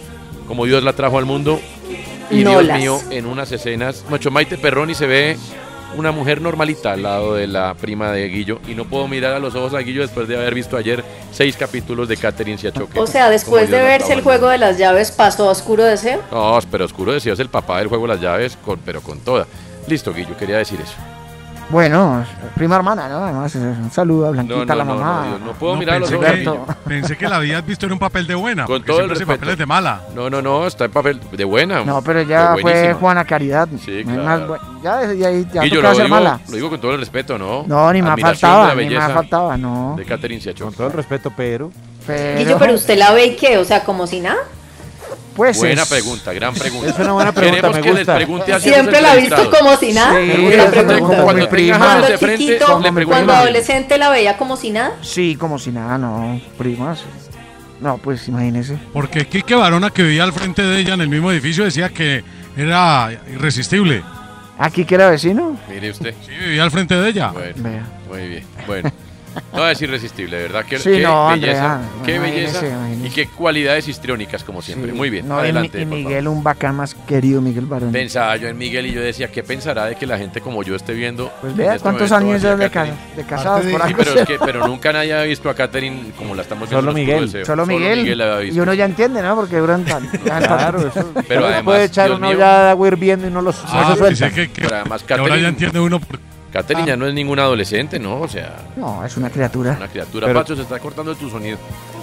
Como Dios la trajo al mundo. Y Nolas. Dios mío, en unas escenas. Mucho Maite Perroni se ve una mujer normalita al lado de la prima de Guillo. Y no puedo mirar a los ojos a Guillo después de haber visto ayer seis capítulos de Catherine Siachoque. O sea, después de verse el juego de las llaves, pasó a Oscuro Deseo. No, pero Oscuro Deseo es el papá del juego de las llaves, con- pero con toda. Listo, Guillo, quería decir eso. Bueno, prima hermana, ¿no? Además, un saludo a Blanquita, No, no, la mamá. no, yo no puedo No, mirar a los pensé, ojos. que, pensé que la habías visto en un papel de buena. Con todo el respeto. papeles de mala. No, no, no, está en papel de buena. No, pero ya fue. Juana Caridad. Sí, claro. ya desde ahí ya Guillo, tocaba lo digo, mala. lo digo con todo el respeto, ¿no? No, ni me faltaba, ni me faltaba, no. De Catherine Siachoque. Con todo el respeto, pero. Pero, Guillo, pero usted la ve y qué, o sea, como si nada. Pues Buena es- pregunta, gran pregunta. Es una buena pregunta, Queremos me que les pregunte a Siempre la ha visto como si nada. Sí, pregunta. como Cuando prima. Cuando de frente, chiquito, cuando adolescente la veía como si nada. Sí, como si nada, no, primas. No, pues imagínese. Porque Quique Barona, que vivía al frente de ella en el mismo edificio, decía que era irresistible. ¿Aquí que era vecino? Mire usted. Sí, vivía al frente de ella. Bueno, Vea. muy bien. Bueno, no es irresistible, ¿verdad? Qué, Sí, qué no, belleza, Andrea, qué imagínese, belleza imagínese. y qué cualidades histriónicas, como siempre. Muy bien, No, y adelante. Y, favor. Miguel, un bacán más querido, Miguel Barón. Pensaba yo en Miguel y yo decía, ¿qué pensará de que la gente como yo esté viendo? Pues vea este cuántos momento años ya de, ca- Catherine? de casados de- por Sí, algo pero, es que, pero nunca nadie había visto a Catherine como la estamos viendo. Solo Miguel. Deseo. Solo Miguel. la había visto. y uno ya entiende, ¿no? Porque duran tan. ya Claro, eso. Pero uno además, puede echar Dios una mío. olla de agua hirviendo y no, los, no Ah, se suelta. pensé que, que- Pero además, que ahora ya Catherine- entiende uno por- Catherine ya no es ninguna adolescente, ¿no? O sea, No, es una criatura. una criatura. Pero- Pacho, se está cortando tu sonido.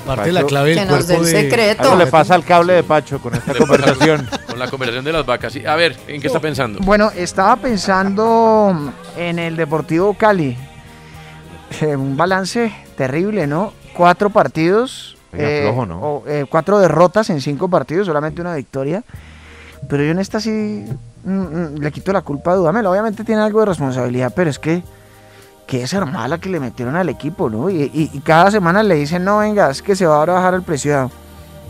Parte de la clave del Que nos dé cuerpo el de... secreto. Algo le pasa al cable de Pacho con esta conversación. Con la conversación de las vacas. Sí, A ver, ¿en qué está pensando? Bueno, estaba pensando en el Deportivo Cali. Eh, un balance terrible, ¿no? Cuatro partidos. Oiga, flojo, ¿no? o, eh, cuatro derrotas en cinco partidos, solamente una victoria. Pero yo en esta sí le quito la culpa a Dudamel. Obviamente tiene algo de responsabilidad, pero es que que es mala que le metieron al equipo, ¿no? Y, y- y cada semana le dicen, no, venga, es que se va a bajar el precio.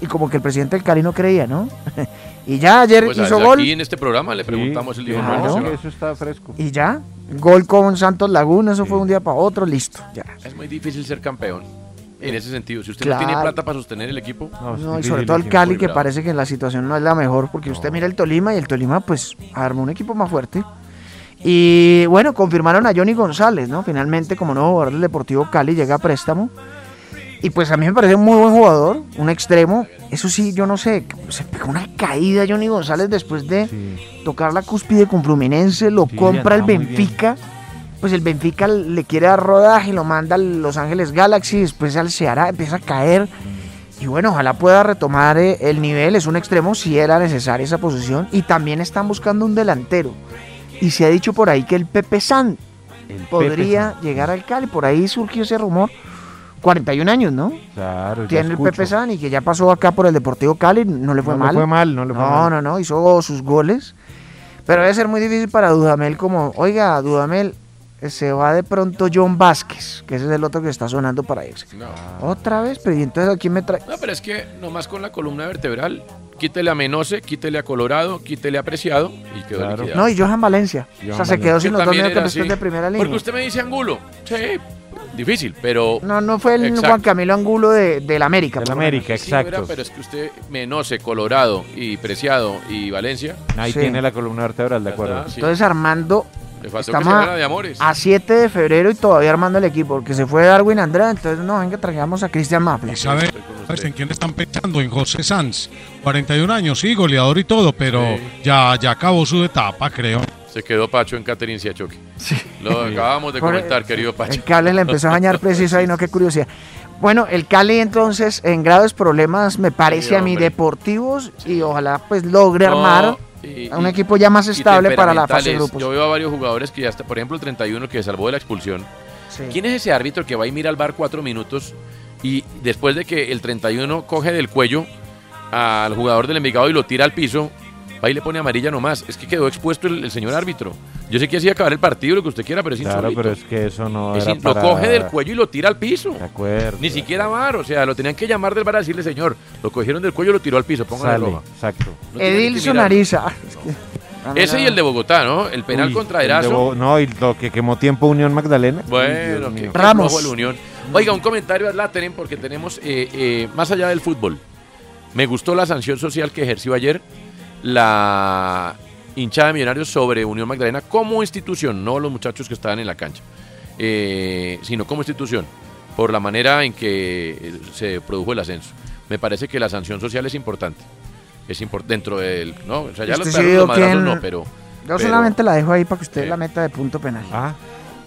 Y como que el presidente del Cali no creía, ¿no? y ya ayer Pues hizo aquí gol. en este programa le preguntamos el dijo, no, claro. no Sí, eso está fresco. Y ya, gol con Santos Laguna, eso fue un día para otro, listo, ya. Es muy difícil ser campeón. En ese sentido, si usted Claro. no tiene plata para sostener el equipo, No, y sobre todo el. Cali, que parece que la situación no es la mejor, porque usted mira el Tolima y el Tolima, pues, armó un equipo más fuerte. Y bueno, confirmaron a Johnny González, ¿no? Finalmente, como nuevo jugador del Deportivo Cali, llega a préstamo. Y pues a mí me parece un muy buen jugador, un extremo. Eso sí, yo no sé, se pegó una caída Johnny González después de tocar la cúspide con Fluminense, lo Sí, compra el bien. Pues el Benfica le quiere dar rodaje y lo manda al Los Ángeles Galaxy, después al Ceará, empieza a caer. Y bueno, ojalá pueda retomar eh, el nivel, es un extremo si era necesaria esa posición. Y también están buscando un delantero. Y se ha dicho por ahí que el Pepe San podría llegar al Cali, por ahí surgió ese rumor. 41 años, ¿no? Claro, Tiene el. Pepe San y que ya pasó acá por el Deportivo Cali, no le fue No le mal. fue mal, no le fue no, mal. No, no, hizo sus goles. Pero debe ser muy difícil para Dudamel como, oiga, Dudamel, se va de pronto John Vázquez, que ese es el otro que está sonando para irse. No. Otra vez, pero ¿y entonces a quién me trae? No, pero es que nomás con la columna vertebral, quítele a Menose, quítele a Colorado, quítele a Preciado y quedó liquidado. No, y Johan Valencia. o sea, se quedó sin los dos mediocampistas así. de primera línea. Porque usted me dice Angulo. Sí, difícil, pero. No, no fue el Exacto. Juan Camilo Angulo de, del América. menos. Sí, era, pero es que usted, Menose, Colorado y Preciado y Valencia. Ahí Sí. tiene la columna vertebral, de acuerdo. Entonces Armando, Le faltó que estamos se a, de amores. a 7 de febrero y todavía armando el equipo, porque se fue Darwin Andrea, entonces no, venga, traigamos a Cristian Mafla. ¿Y sabe, sabes en quién están pensando? En José Sanz. 41 años, sí, goleador y todo, pero ya, ya acabó su etapa, creo. Se quedó Pacho en Catherine Siachoque. Lo acabamos de comentar, querido Pacho. El cable le empezó a bañar preciso ahí, no, qué curiosidad. Bueno, el Cali entonces en graves problemas, me parece Sí, a mí, deportivos y ojalá pues logre No, armar a un equipo ya más estable para la fase de grupos. Yo veo a varios jugadores que ya está, por ejemplo, el 31 que salvó de la expulsión. Sí. ¿Quién es ese árbitro que va y mira al bar cuatro minutos y después de que el 31 coge del cuello al jugador del Envigado y lo tira al piso, va y le pone amarilla nomás? Es que quedó expuesto el, el señor árbitro. Yo sé que así acabar el partido, lo que usted quiera, pero es Claro, insólito. pero es que eso no Es era in- Lo para- coge del cuello y lo tira al piso. De acuerdo. Ni siquiera bar, o sea, lo tenían que llamar del bar a decirle, señor, lo cogieron del cuello y lo tiró al piso, póngale Sale, roja. exacto. No tiene que Edilson mirar. Ariza. Es que- Ese y el de Bogotá, ¿no? El penal Uy, contra el de Erazo. Bo- No, y lo que quemó tiempo Unión Magdalena. Bueno, Dios que mío. el Unión. Oiga, un comentario a Lateren porque tenemos, eh, eh, más allá del fútbol, me gustó la sanción social que ejerció ayer la hinchada de Millonarios sobre Unión Magdalena como institución, no los muchachos que estaban en la cancha, eh, sino como institución, por la manera en que eh, se produjo el ascenso. Me parece que la sanción social es importante. Es impor- dentro del. No, o sea, ya los sí perros, los madrazos quién- no, pero. Yo pero- solamente la dejo ahí para que usted la meta de punto penal. Ah.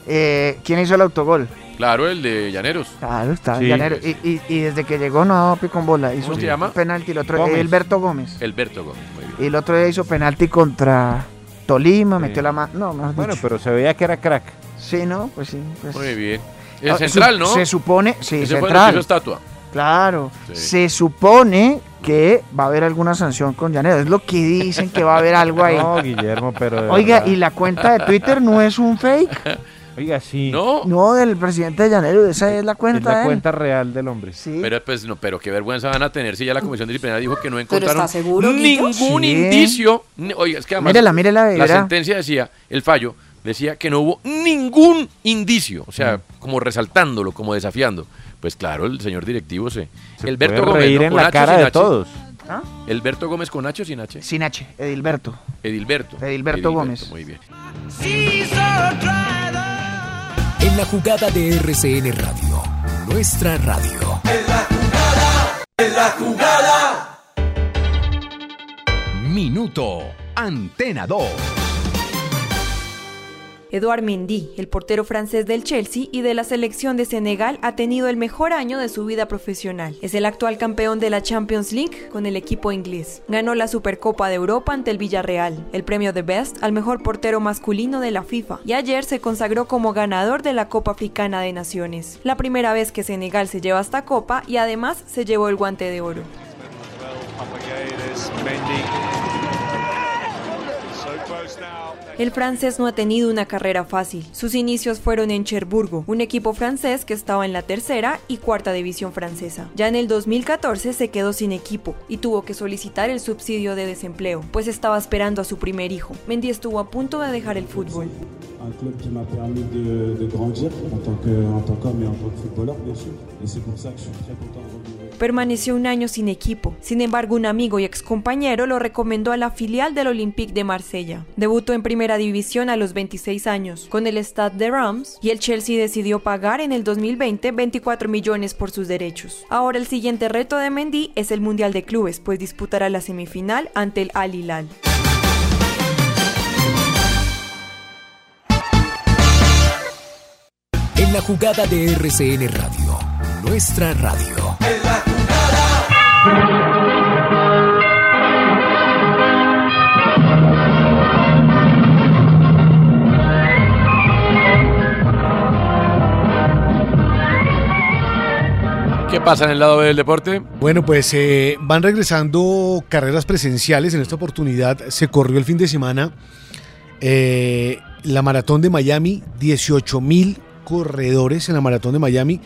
Eh, ¿Quién hizo el autogol? Claro, el de Llaneros. Claro, está Sí. Llanero. Y, y- y desde que llegó no con bola. Hizo ¿Cómo se un llama? penalti. El otro, Gómez. Alberto Gómez. Alberto Gómez, muy bien. Y el otro día hizo penalti contra Tolima, metió la mano. No, mejor Bueno, dicho. pero se veía que era crack. Sí, ¿no? Pues sí. pues- Muy bien. El Ah, central, su- ¿no? Se supone, sí, Ese fue el que central. hizo estatua. Claro. Sí. Se supone que va a haber alguna sanción con Llanero. Es lo que dicen que va a haber algo ahí. No, Guillermo, pero. Oiga, verdad. y la cuenta de Twitter no es un fake. Oiga, sí. No. No, del presidente de Llanero. Esa es la cuenta Es la él. cuenta real del hombre. Sí. Pero pues no, pero qué vergüenza van a tener si ya la comisión disciplinaria dijo que no encontraron seguro, ningún Sí. indicio. Oiga, es que además Mírela, mírela, la sentencia decía, el fallo decía que no hubo ningún indicio, o sea, Mm. como resaltándolo, como desafiando. Pues claro, el señor directivo se. Se Alberto puede Gómez, reír ¿no? en Con la H o cara sin de H. todos. ¿Ah? Alberto Gómez con H o sin H. Sin H, Edilberto. Edilberto. Edilberto Gómez. Muy bien. En la jugada de RCN Radio, nuestra radio. En la jugada. Minuto Antena 2. Eduard Mendy, el portero francés del Chelsea y de la selección de Senegal, ha tenido el mejor año de su vida profesional. Es el actual campeón de la Champions League con el equipo inglés. Ganó la Supercopa de Europa ante el Villarreal, el premio de Best al mejor portero masculino de la FIFA, y ayer se consagró como ganador de la Copa Africana de Naciones. La primera vez que Senegal se lleva esta copa y además se llevó el guante de oro. El francés no ha tenido una carrera fácil. Sus inicios fueron en Cherburgo, un equipo francés que estaba en la tercera y cuarta división francesa. Ya en el 2014 se quedó sin equipo y tuvo que solicitar el subsidio de desempleo, pues estaba esperando a su primer hijo. Mendy estuvo a punto de dejar el fútbol. un club en en bien sûr. Que. Permaneció un año sin equipo. Sin embargo, un amigo y excompañero lo recomendó a la filial del Olympique de Marsella. Debutó en primera división a los 26 años con el Stade de Reims y el Chelsea decidió pagar en el 2020 24 millones por sus derechos. Ahora el siguiente reto de Mendy es el Mundial de Clubes, pues disputará la semifinal ante el Al Hilal. En la jugada de RCN Radio, nuestra radio. ¿Qué pasa en el lado B del deporte? Bueno, pues eh, van regresando carreras presenciales. En esta oportunidad se corrió el fin de semana eh, la maratón de Miami, 18 mil corredores en la maratón de Miami.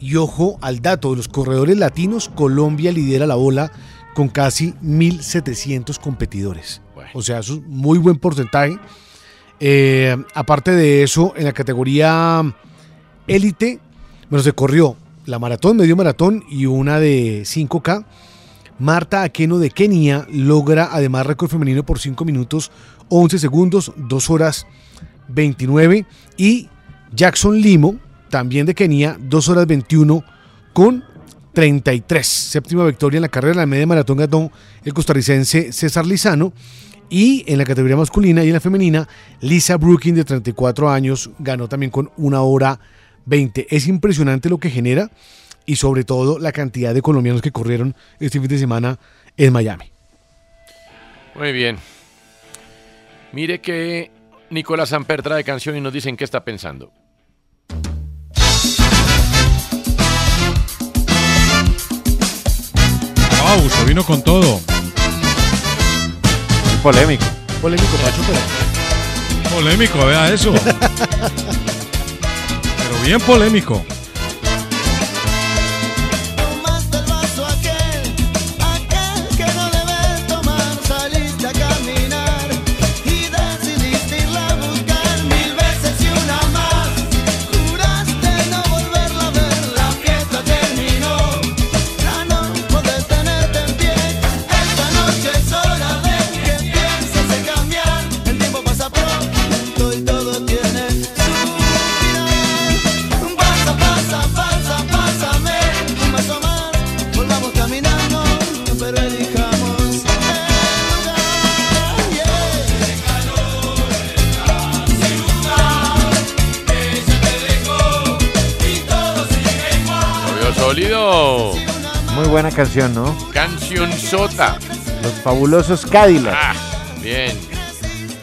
Y ojo al dato de los corredores latinos, Colombia lidera la bola con casi 1.700 competidores. O sea, eso es muy buen porcentaje. Eh, aparte de eso, en la categoría élite, bueno, se corrió la maratón, medio maratón y una de 5K. Marta Aqueno de Kenia logra además récord femenino por 5 minutos 11 segundos, 2 horas 29. Y Jackson Limo, también de Kenia, 2 horas 21 con 33. Séptima victoria en la carrera de la media maratón ganó el costarricense César Lizano. Y en la categoría masculina y en la femenina, Lisa Brooking, de 34 años, ganó también con una hora 20. Es impresionante lo que genera y sobre todo la cantidad de colombianos que corrieron este fin de semana en Miami. Muy bien. Mire que Nicolás Samper trae canción y nos dicen qué está pensando. Wow, se vino con todo. Polémico. Polémico, Pacho, pero. Polémico, vea eso. Pero bien polémico. Muy buena canción, ¿no? Canción sota. Los fabulosos Cadillacs. Ah, bien.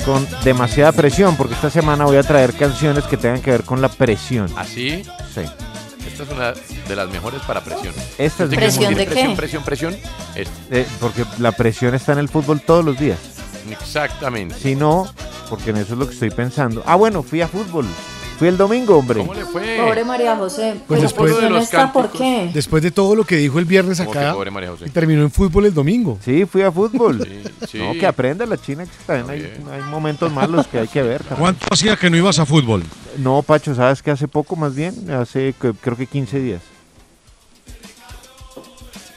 Con demasiada presión, porque esta semana voy a traer canciones que tengan que ver con la presión. ¿Así? Sí. Esta es una de las mejores para presión. Esta es ¿Usted ¿Presión de presión, qué? presión, presión? Esta. Eh, porque la presión está en el fútbol todos los días. Exactamente. Si no, porque en eso es lo que estoy pensando. Ah, bueno, fui a fútbol. Fui el domingo, hombre. ¿Cómo le fue? Pobre María José. Pues Pero después ¿por qué de los está? ¿Por qué? Después de todo lo que dijo el viernes ¿Cómo que acá, pobre María José? y terminó en fútbol el domingo. Sí, fui a fútbol. sí. No, que aprenda la China, que también hay, hay momentos malos que hay que ver. también. ¿Cuánto hacía que no ibas a fútbol? No, Pacho, ¿sabes que hace poco más bien? Hace creo que 15 días.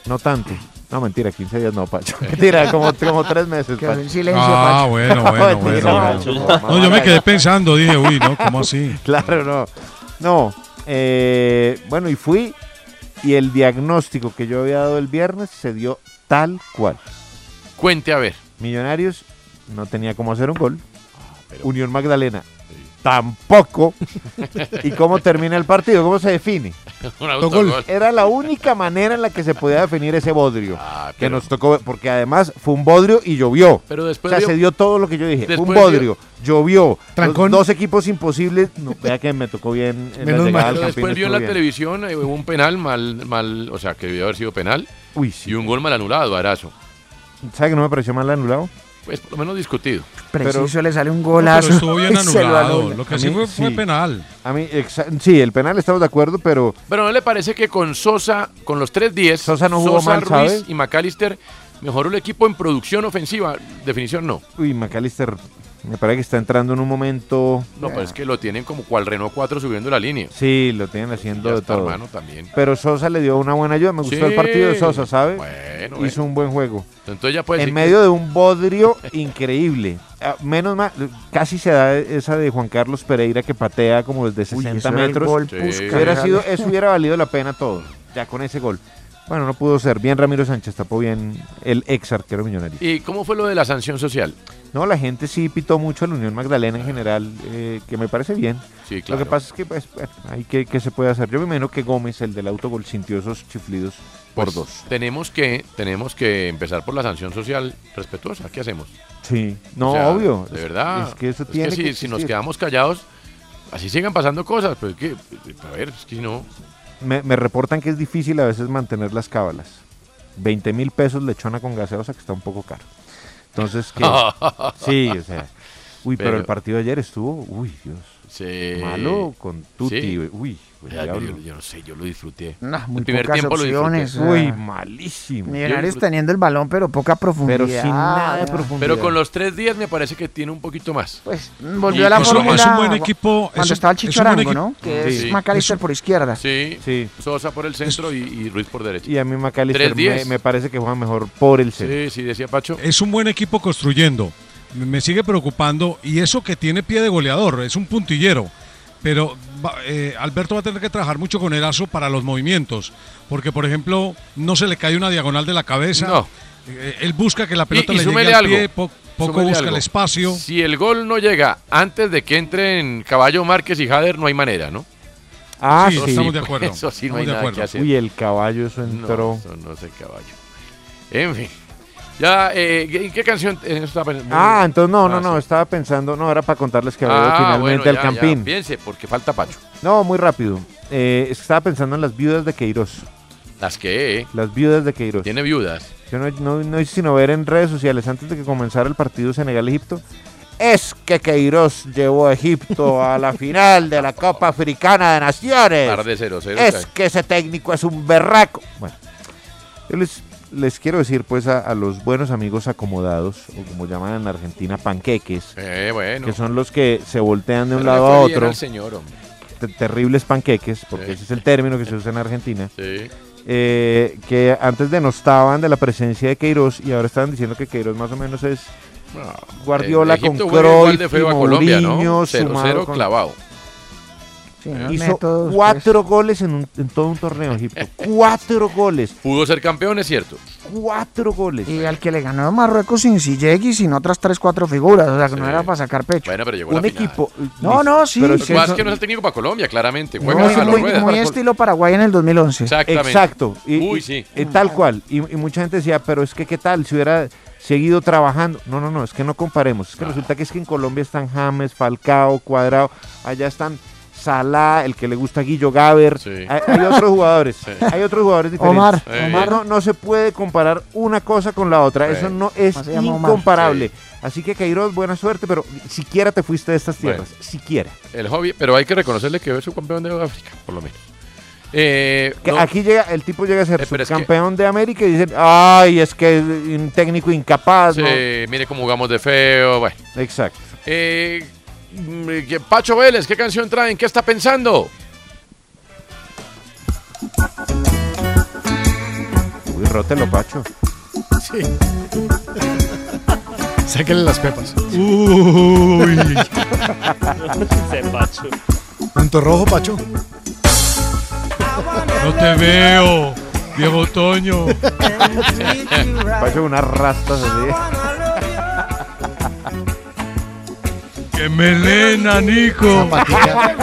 No tanto. No, mentira, 15 días no, Pacho. Mentira, como, como 3 meses, Quedó Pacho. en silencio, Ah, Pacho. bueno, bueno, bueno. No, yo me quedé pensando, dije, uy, no, ¿cómo así? Claro, no. No, eh, bueno, y fui y el diagnóstico que yo había dado el viernes se dio tal cual. Cuente a ver. Millonarios no tenía cómo hacer un gol. Unión Magdalena tampoco. ¿Y cómo termina el partido? ¿Cómo se define? Un autogol. Era la única manera en la que se podía definir ese bodrio. que Ah, pero- nos tocó, porque además fue un bodrio y llovió. Pero después o sea, vio- se dio todo lo que yo dije. Fue un bodrio, llovió. Trancón. Dos equipos imposibles. No, vea que me tocó bien en Menos mal. Pero después vio en la bien. televisión eh, hubo un penal mal, mal, o sea, que debió haber sido penal. Uy, sí. Y un gol mal anulado, Arazo. ¿Sabe que no me pareció mal anulado? Pues por lo menos discutido. Preciso le sale un No, golazo. pero estuvo bien lo anulado. anula. Lo que A sí mí, fue, fue sí. penal. A mí, sí, el penal estamos de acuerdo, pero Pero ¿no le parece que con Sosa, con los 3-10, Sosa no jugó mal, Ruiz ¿sabe? y McAllister mejoró el equipo en producción ofensiva? Definición no. Uy, McAllister Me parece que está entrando en un momento. No, pero es que lo tienen como cual Renault 4 subiendo la línea. Sí, lo tienen haciendo Ya de está, todo. hermano, también. Pero Sosa le dio una buena ayuda. Me gustó el partido de Sosa, ¿sabe? Bueno, Hizo un buen juego. Entonces ya puede en decir medio que- de un bodrio increíble. Ah, Menos mal, casi se da esa de Juan Carlos Pereira que patea como desde 60 eso era el metros. gol, Sí. Hubiera sido, eso hubiera valido la pena todo, ya con ese gol. Bueno, no pudo ser. Bien Ramiro Sánchez, tapó bien el ex arquero millonario. ¿Y cómo fue lo de la sanción social? No, la gente sí pitó mucho a la Unión Magdalena en general, eh, que me parece bien. Sí, Lo claro. que pasa es que, pues, bueno, ahí que, que se puede hacer. Yo me imagino que Gómez, el del autogol, sintió esos chiflidos por Pues, dos. Tenemos que, tenemos que empezar por la sanción social respetuosa. ¿Qué hacemos? Sí, no, O sea, obvio. De verdad. Es que eso Es tiene que si, que si nos quedamos callados, así sigan pasando cosas. Pero es que, a ver, es que no. Me, me reportan que es difícil a veces mantener las cábalas. 20 mil pesos lechona con gaseosa, que está un poco caro. Entonces, que Sí, o sea. Uy, pero, Pero- el partido de ayer estuvo, uy, Dios. Sí. Malo con Tutti, Sí. uy. el Ya, yo, yo no sé, yo lo disfruté. No, muy el primer pocas tiempo lo opciones, disfruté. o sea, Uy, malísimo. Millonarios teniendo el balón, pero poca profundidad. Pero sin nada de profundidad. Pero con los tres días me parece que tiene un poquito más. Pues volvió a la es un- fórmula es un buen equipo, cuando es estaba el es Chichorango, equipo. ¿no? Que Sí. es Macalister por izquierda. Sí, Sí. Sosa por el centro y, y Ruiz por derecha. Y a mí Macalister me, 3-10. me parece que juega mejor por el centro. Sí, sí, decía Pacho. Es un buen equipo construyendo. Me sigue preocupando y eso que tiene pie de goleador, es un puntillero. Pero va- eh, Alberto va a tener que trabajar mucho con Erazo para los movimientos. Porque, por ejemplo, no se le cae una diagonal de la cabeza. No. Eh, él busca que la pelota y, y le llegue al algo. pie, po- poco súmele busca algo. el espacio. Si el gol no llega antes de que entren Caballo Márquez y Jader, no hay manera, ¿no? Ah, Sí, sí. estamos de acuerdo. Eso sí, no hay de nada acuerdo. que hacer. Uy, el caballo, eso No, entró. eso no es el caballo. En fin. Ya, eh, ¿qué- ¿qué canción eh, estaba pensando? Ah, entonces no, no, Ah, no, sí. estaba pensando, no, era para contarles que Ah, finalmente bueno, al Campín. ya, piense, porque falta Pacho. No, muy rápido. Eh, es que estaba pensando en las viudas de Queiroz. Las eh, Las viudas de Queiroz. tiene viudas. Yo no, no, no hice sino ver en redes sociales antes de que comenzara el partido Senegal-Egipto. Es que Queiroz llevó a Egipto a la final de la Copa Africana de Naciones. Par de 0-0. Es que ese técnico es un berraco. Bueno, yo les, les quiero decir pues a, a los buenos amigos acomodados, o como llaman en Argentina, panqueques, Eh, bueno. que son los que se voltean de un Pero lado a otro. al señor, terribles panqueques, porque Sí. ese es el término que se usa en Argentina, Sí. eh, que antes denostaban de la presencia de Queiroz y ahora estaban diciendo que Queiroz más o menos es No, Guardiola el con Cruyff y Colombia, ¿no? Mourinho 0-0 sumado con- clavado. Sí, Hizo métodos, cuatro goles en, un- en todo un torneo, Egipto. cuatro goles. Pudo ser campeón, es cierto. Cuatro goles. Y al que le ganó a Marruecos sin Sillegi, sin otras 3, 4 figuras. O sea, que no era para sacar pecho. Bueno, pero llegó a Un la final. equipo. No, no, sí. Pero Lo que que pasa eso- es que no es el técnico para Colombia, claramente. No, Juega sí, a la muy, muy estilo Paraguay en el 2011. Exactamente. Exacto. Y, Uy, sí. y tal cual. Y, y mucha gente decía, pero es que qué tal si hubiera seguido trabajando. No, no, no, es que no comparemos. Es que resulta que es que en Colombia están James, Falcao, Cuadrado, allá están Salah, el que le gusta Guillo Gaber. Hay, hay otros jugadores. Hay otros jugadores diferentes. Omar, Omar, no, no se puede comparar una cosa con la otra. Sí. Eso no es incomparable. Así que Queiroz, buena suerte, pero siquiera te fuiste de estas tierras. Siquiera. El hobby, pero hay que reconocerle que es su campeón de África, por lo menos. Eh, Que no, Aquí llega, el tipo llega a ser Eh, que- campeón de América y dicen, ay, es que es un técnico incapaz. sí, ¿no? mire cómo jugamos de feo. Bueno. Exacto. Eh, Pacho Vélez, ¿qué canción traen? ¿Qué está pensando? Uy, rótelo, Pacho. Sí. Sáquenle las pepas. Uy. Punto rojo, Pacho. No te veo, Diego Toño. Pacho, unas rastas así. ¡Qué melena, Nico! Una patica,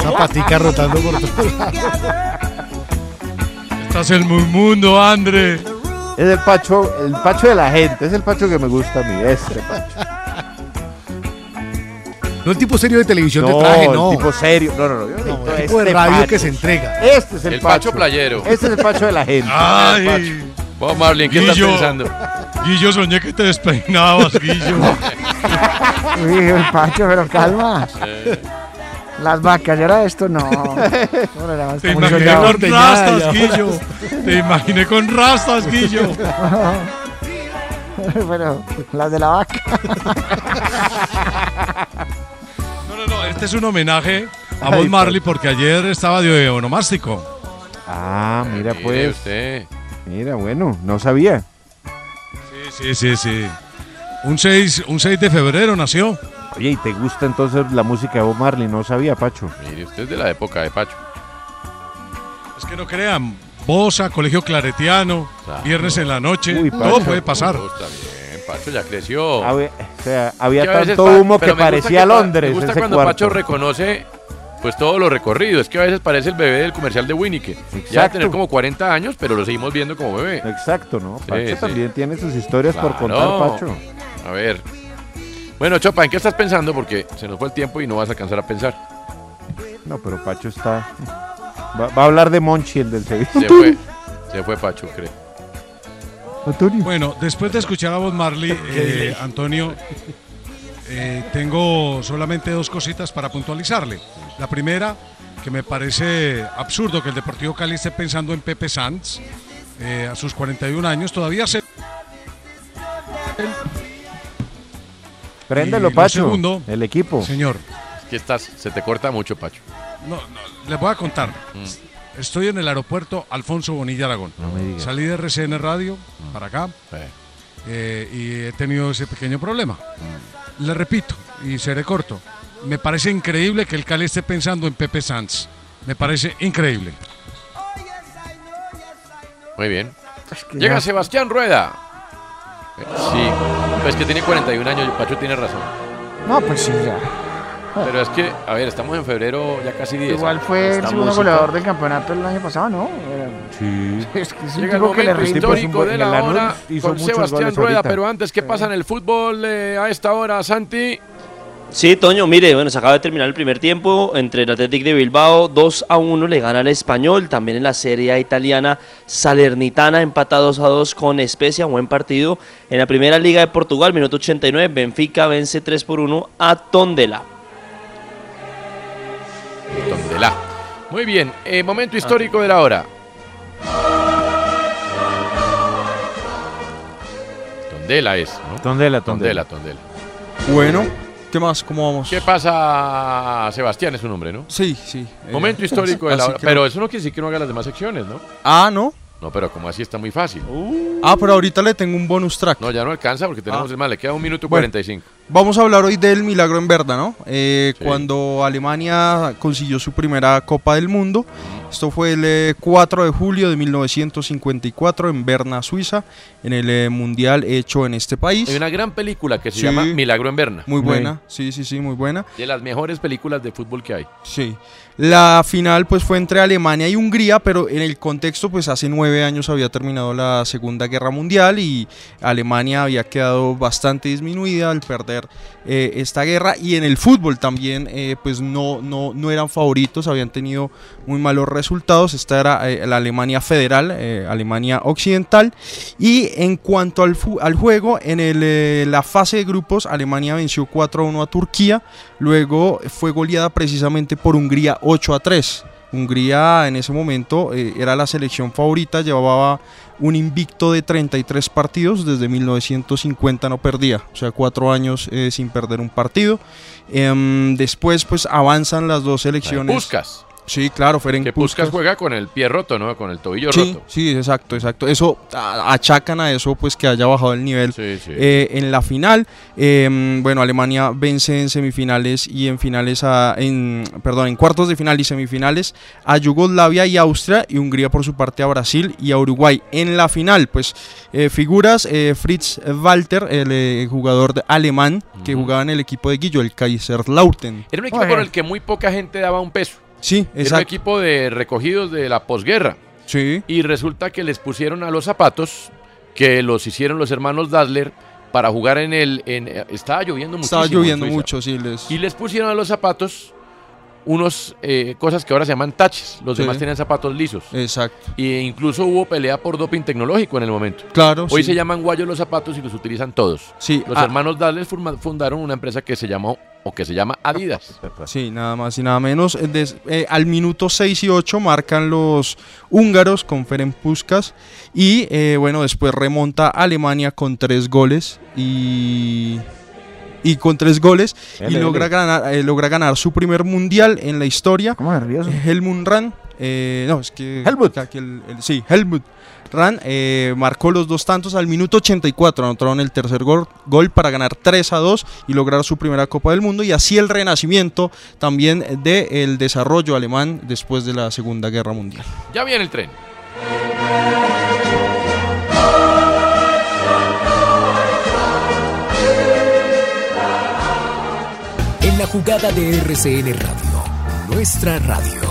una patica rotando por todos lados. Estás en muy mundo, André. Es el Pacho, el Pacho de la gente. Es el Pacho que me gusta a mí. Este Pacho. No el tipo serio de televisión No, de traje, no. el tipo serio. No, no, no. yo el tipo este de radio Pacho. que se entrega. Este es el, El Pacho playero. Este es el Pacho de la gente. Ay, Vamos, Marlene, ¿qué estás Guillo. pensando? Guillo, soñé que te despeinabas, Guillo. Uy, el Pacho, pero calma. Eh, Las vacas, ¿y ahora esto? No. Te imaginé soñado. con rastas, ya. Guillo. Te imaginé con rastas, Guillo. Bueno, las de la vaca. Este es un homenaje a Bob Marley porque ayer estaba de onomástico. Ah, mira Mire pues. usted. Mira, bueno, no sabía. Sí, sí, sí. Un 6, un 6 de febrero nació. Oye, ¿y te gusta entonces la música de Bob Marley? No sabía, Pacho. Mire, usted es de la época de Pacho. Es que no crean, Bosa, Colegio Claretiano, Viernes en la noche, Uy, todo Pacho. puede pasar. Oh, está bien, Pacho ya creció. Había, o sea, había a veces tanto humo que parecía pa- Londres Me gusta ese cuando cuarto. Pacho reconoce pues todo lo recorrido. Es que a veces parece el bebé del comercial de Winnie, que ya debe Exacto. tener como 40 años, pero lo seguimos viendo como bebé. Exacto, ¿no? Pacho sí. también tiene sus historias por contar, Pacho. A ver. Bueno, Chopa, ¿en qué estás pensando? Porque se nos fue el tiempo y no vas a alcanzar a pensar. No, pero Pacho está... Va, va a hablar de Monchi, el del Sevilla. Se fue, se fue Pacho, creo. Bueno, después de escuchar a Bob Marley, eh, Antonio, eh, tengo solamente dos cositas para puntualizarle. La primera, que me parece absurdo que el Deportivo Cali esté pensando en Pepe Sanz eh, a sus 41 años. Todavía se... Préndelo, Pacho. segundo, el equipo. Señor. Es que estás, se te corta mucho, Pacho. No, no, les voy a contar. Estoy en el aeropuerto Alfonso Bonilla Aragón. No me digas. Salí de RCN Radio para acá eh, y he tenido ese pequeño problema. Le repito, y seré corto, me parece increíble que el Cali esté pensando en Pepe Sanz. Me parece increíble. Muy bien. que Llega ya- Sebastián Rueda. Sí, pues que tiene 41 años y Pacho tiene razón. No, pues sí, ya. Pero es que, a ver, estamos en febrero ya casi 10. Igual fue el segundo goleador del campeonato el año pasado, ¿no? Sí. Es que es un Llega el que le rinde. histórico de la hora con Sebastián Rueda. ahorita. Pero antes, ¿qué pasa en el fútbol eh, a esta hora, Santi? Sí, Toño, mire, bueno, se acaba de terminar el primer tiempo entre el Athletic de Bilbao, 2 a 1 le gana al Español, también en la Serie A italiana, Salernitana empata 2 a 2 con Especia, buen partido. En la Primera Liga de Portugal, minuto 89, Benfica vence 3 por 1 a Tondela. Tondela. Muy bien, eh, momento histórico de la hora. Tondela es, ¿no? Tondela, Tondela, Tondela. Bueno, ¿qué más? ¿Cómo vamos? ¿Qué pasa? Sebastián es su nombre, ¿no? Sí, sí. eh, Momento histórico de la así hora. que- Pero eso no quiere decir que no haga las demás secciones, ¿no? Ah, ¿no? No, pero como así está muy fácil. Ah, pero ahorita le tengo un bonus track. No, ya no alcanza porque tenemos Ah. el mal. Le queda un minuto Bueno. 45. Vamos a hablar hoy del milagro en Berna, ¿no? Eh, Cuando Alemania consiguió su primera Copa del Mundo. Esto fue el eh, 4 de julio de 1954 en Berna, Suiza, en el eh, Mundial hecho en este país. Hay una gran película que se Sí. llama Milagro en Berna. Muy buena, sí, sí, sí, muy buena. De las mejores películas de fútbol que hay. Sí. La final pues fue entre Alemania y Hungría, pero en el contexto pues hace nueve años había terminado la Segunda Guerra Mundial y Alemania había quedado bastante disminuida al perder eh, esta guerra. Y en el fútbol también eh, pues no, no, no eran favoritos, habían tenido muy malos resultados, esta era eh, la Alemania federal, Alemania occidental. Y en cuanto al, al juego, en el, la fase de grupos Alemania venció 4 a 1 a Turquía, luego fue goleada precisamente por Hungría 8 a 3. Hungría en ese momento eh, era la selección favorita, llevaba un invicto de 33 partidos, desde 1950 no perdía, o sea, cuatro años eh, sin perder un partido. Em, después pues avanzan las dos selecciones. Puskas. Sí, claro, Ferenc Que Puskas Puskás. juega con el pie roto, ¿no? Con el tobillo Sí, roto. sí, exacto, exacto. Eso achacan a eso, pues que haya bajado el nivel sí. eh, en la final. Eh, bueno, Alemania vence en semifinales y en finales a, en, perdón, en cuartos de final y semifinales a Yugoslavia y Austria y Hungría por su parte a Brasil y a Uruguay. En la final, pues eh, figuras eh, Fritz Walter, el eh, jugador de- alemán que jugaba en el equipo de Guillo, el Kaiserslautern. Era un equipo por el que muy poca gente daba un peso. Sí, Era un exacto. equipo de recogidos de la posguerra. Sí. Y resulta que les pusieron a los zapatos que los hicieron los hermanos Dassler para jugar en el. En, estaba lloviendo muchísimo. Estaba en lloviendo mucho, sí. Les... Y les pusieron a los zapatos unos eh, cosas que ahora se llaman taches. Los Sí. demás tenían zapatos lisos. Exacto. Y incluso hubo pelea por doping tecnológico en el momento. Claro, Hoy sí. se llaman guayos los zapatos y los utilizan todos. Sí, Los ah. hermanos forma- fundaron una empresa que se llamó o que se llama Adidas. Sí, nada más y nada menos. Eh, des- eh, al minuto 6 y 8 marcan los húngaros con Ferenc Puskas y eh, bueno, después remonta Alemania con tres goles y y con tres goles y logra ganar eh, logra ganar su primer mundial en la historia. ¿Cómo nervioso? Helmut Rahn, eh, no, es que Helmut. sí, Helmut Rahn eh, marcó los dos tantos al minuto 84, anotaron el tercer gol, gol para ganar 3 a 2 y lograr su primera Copa del Mundo y así el renacimiento también del desarrollo alemán después de la Segunda Guerra Mundial. Ya viene el tren. En la jugada de RCN Radio, nuestra radio.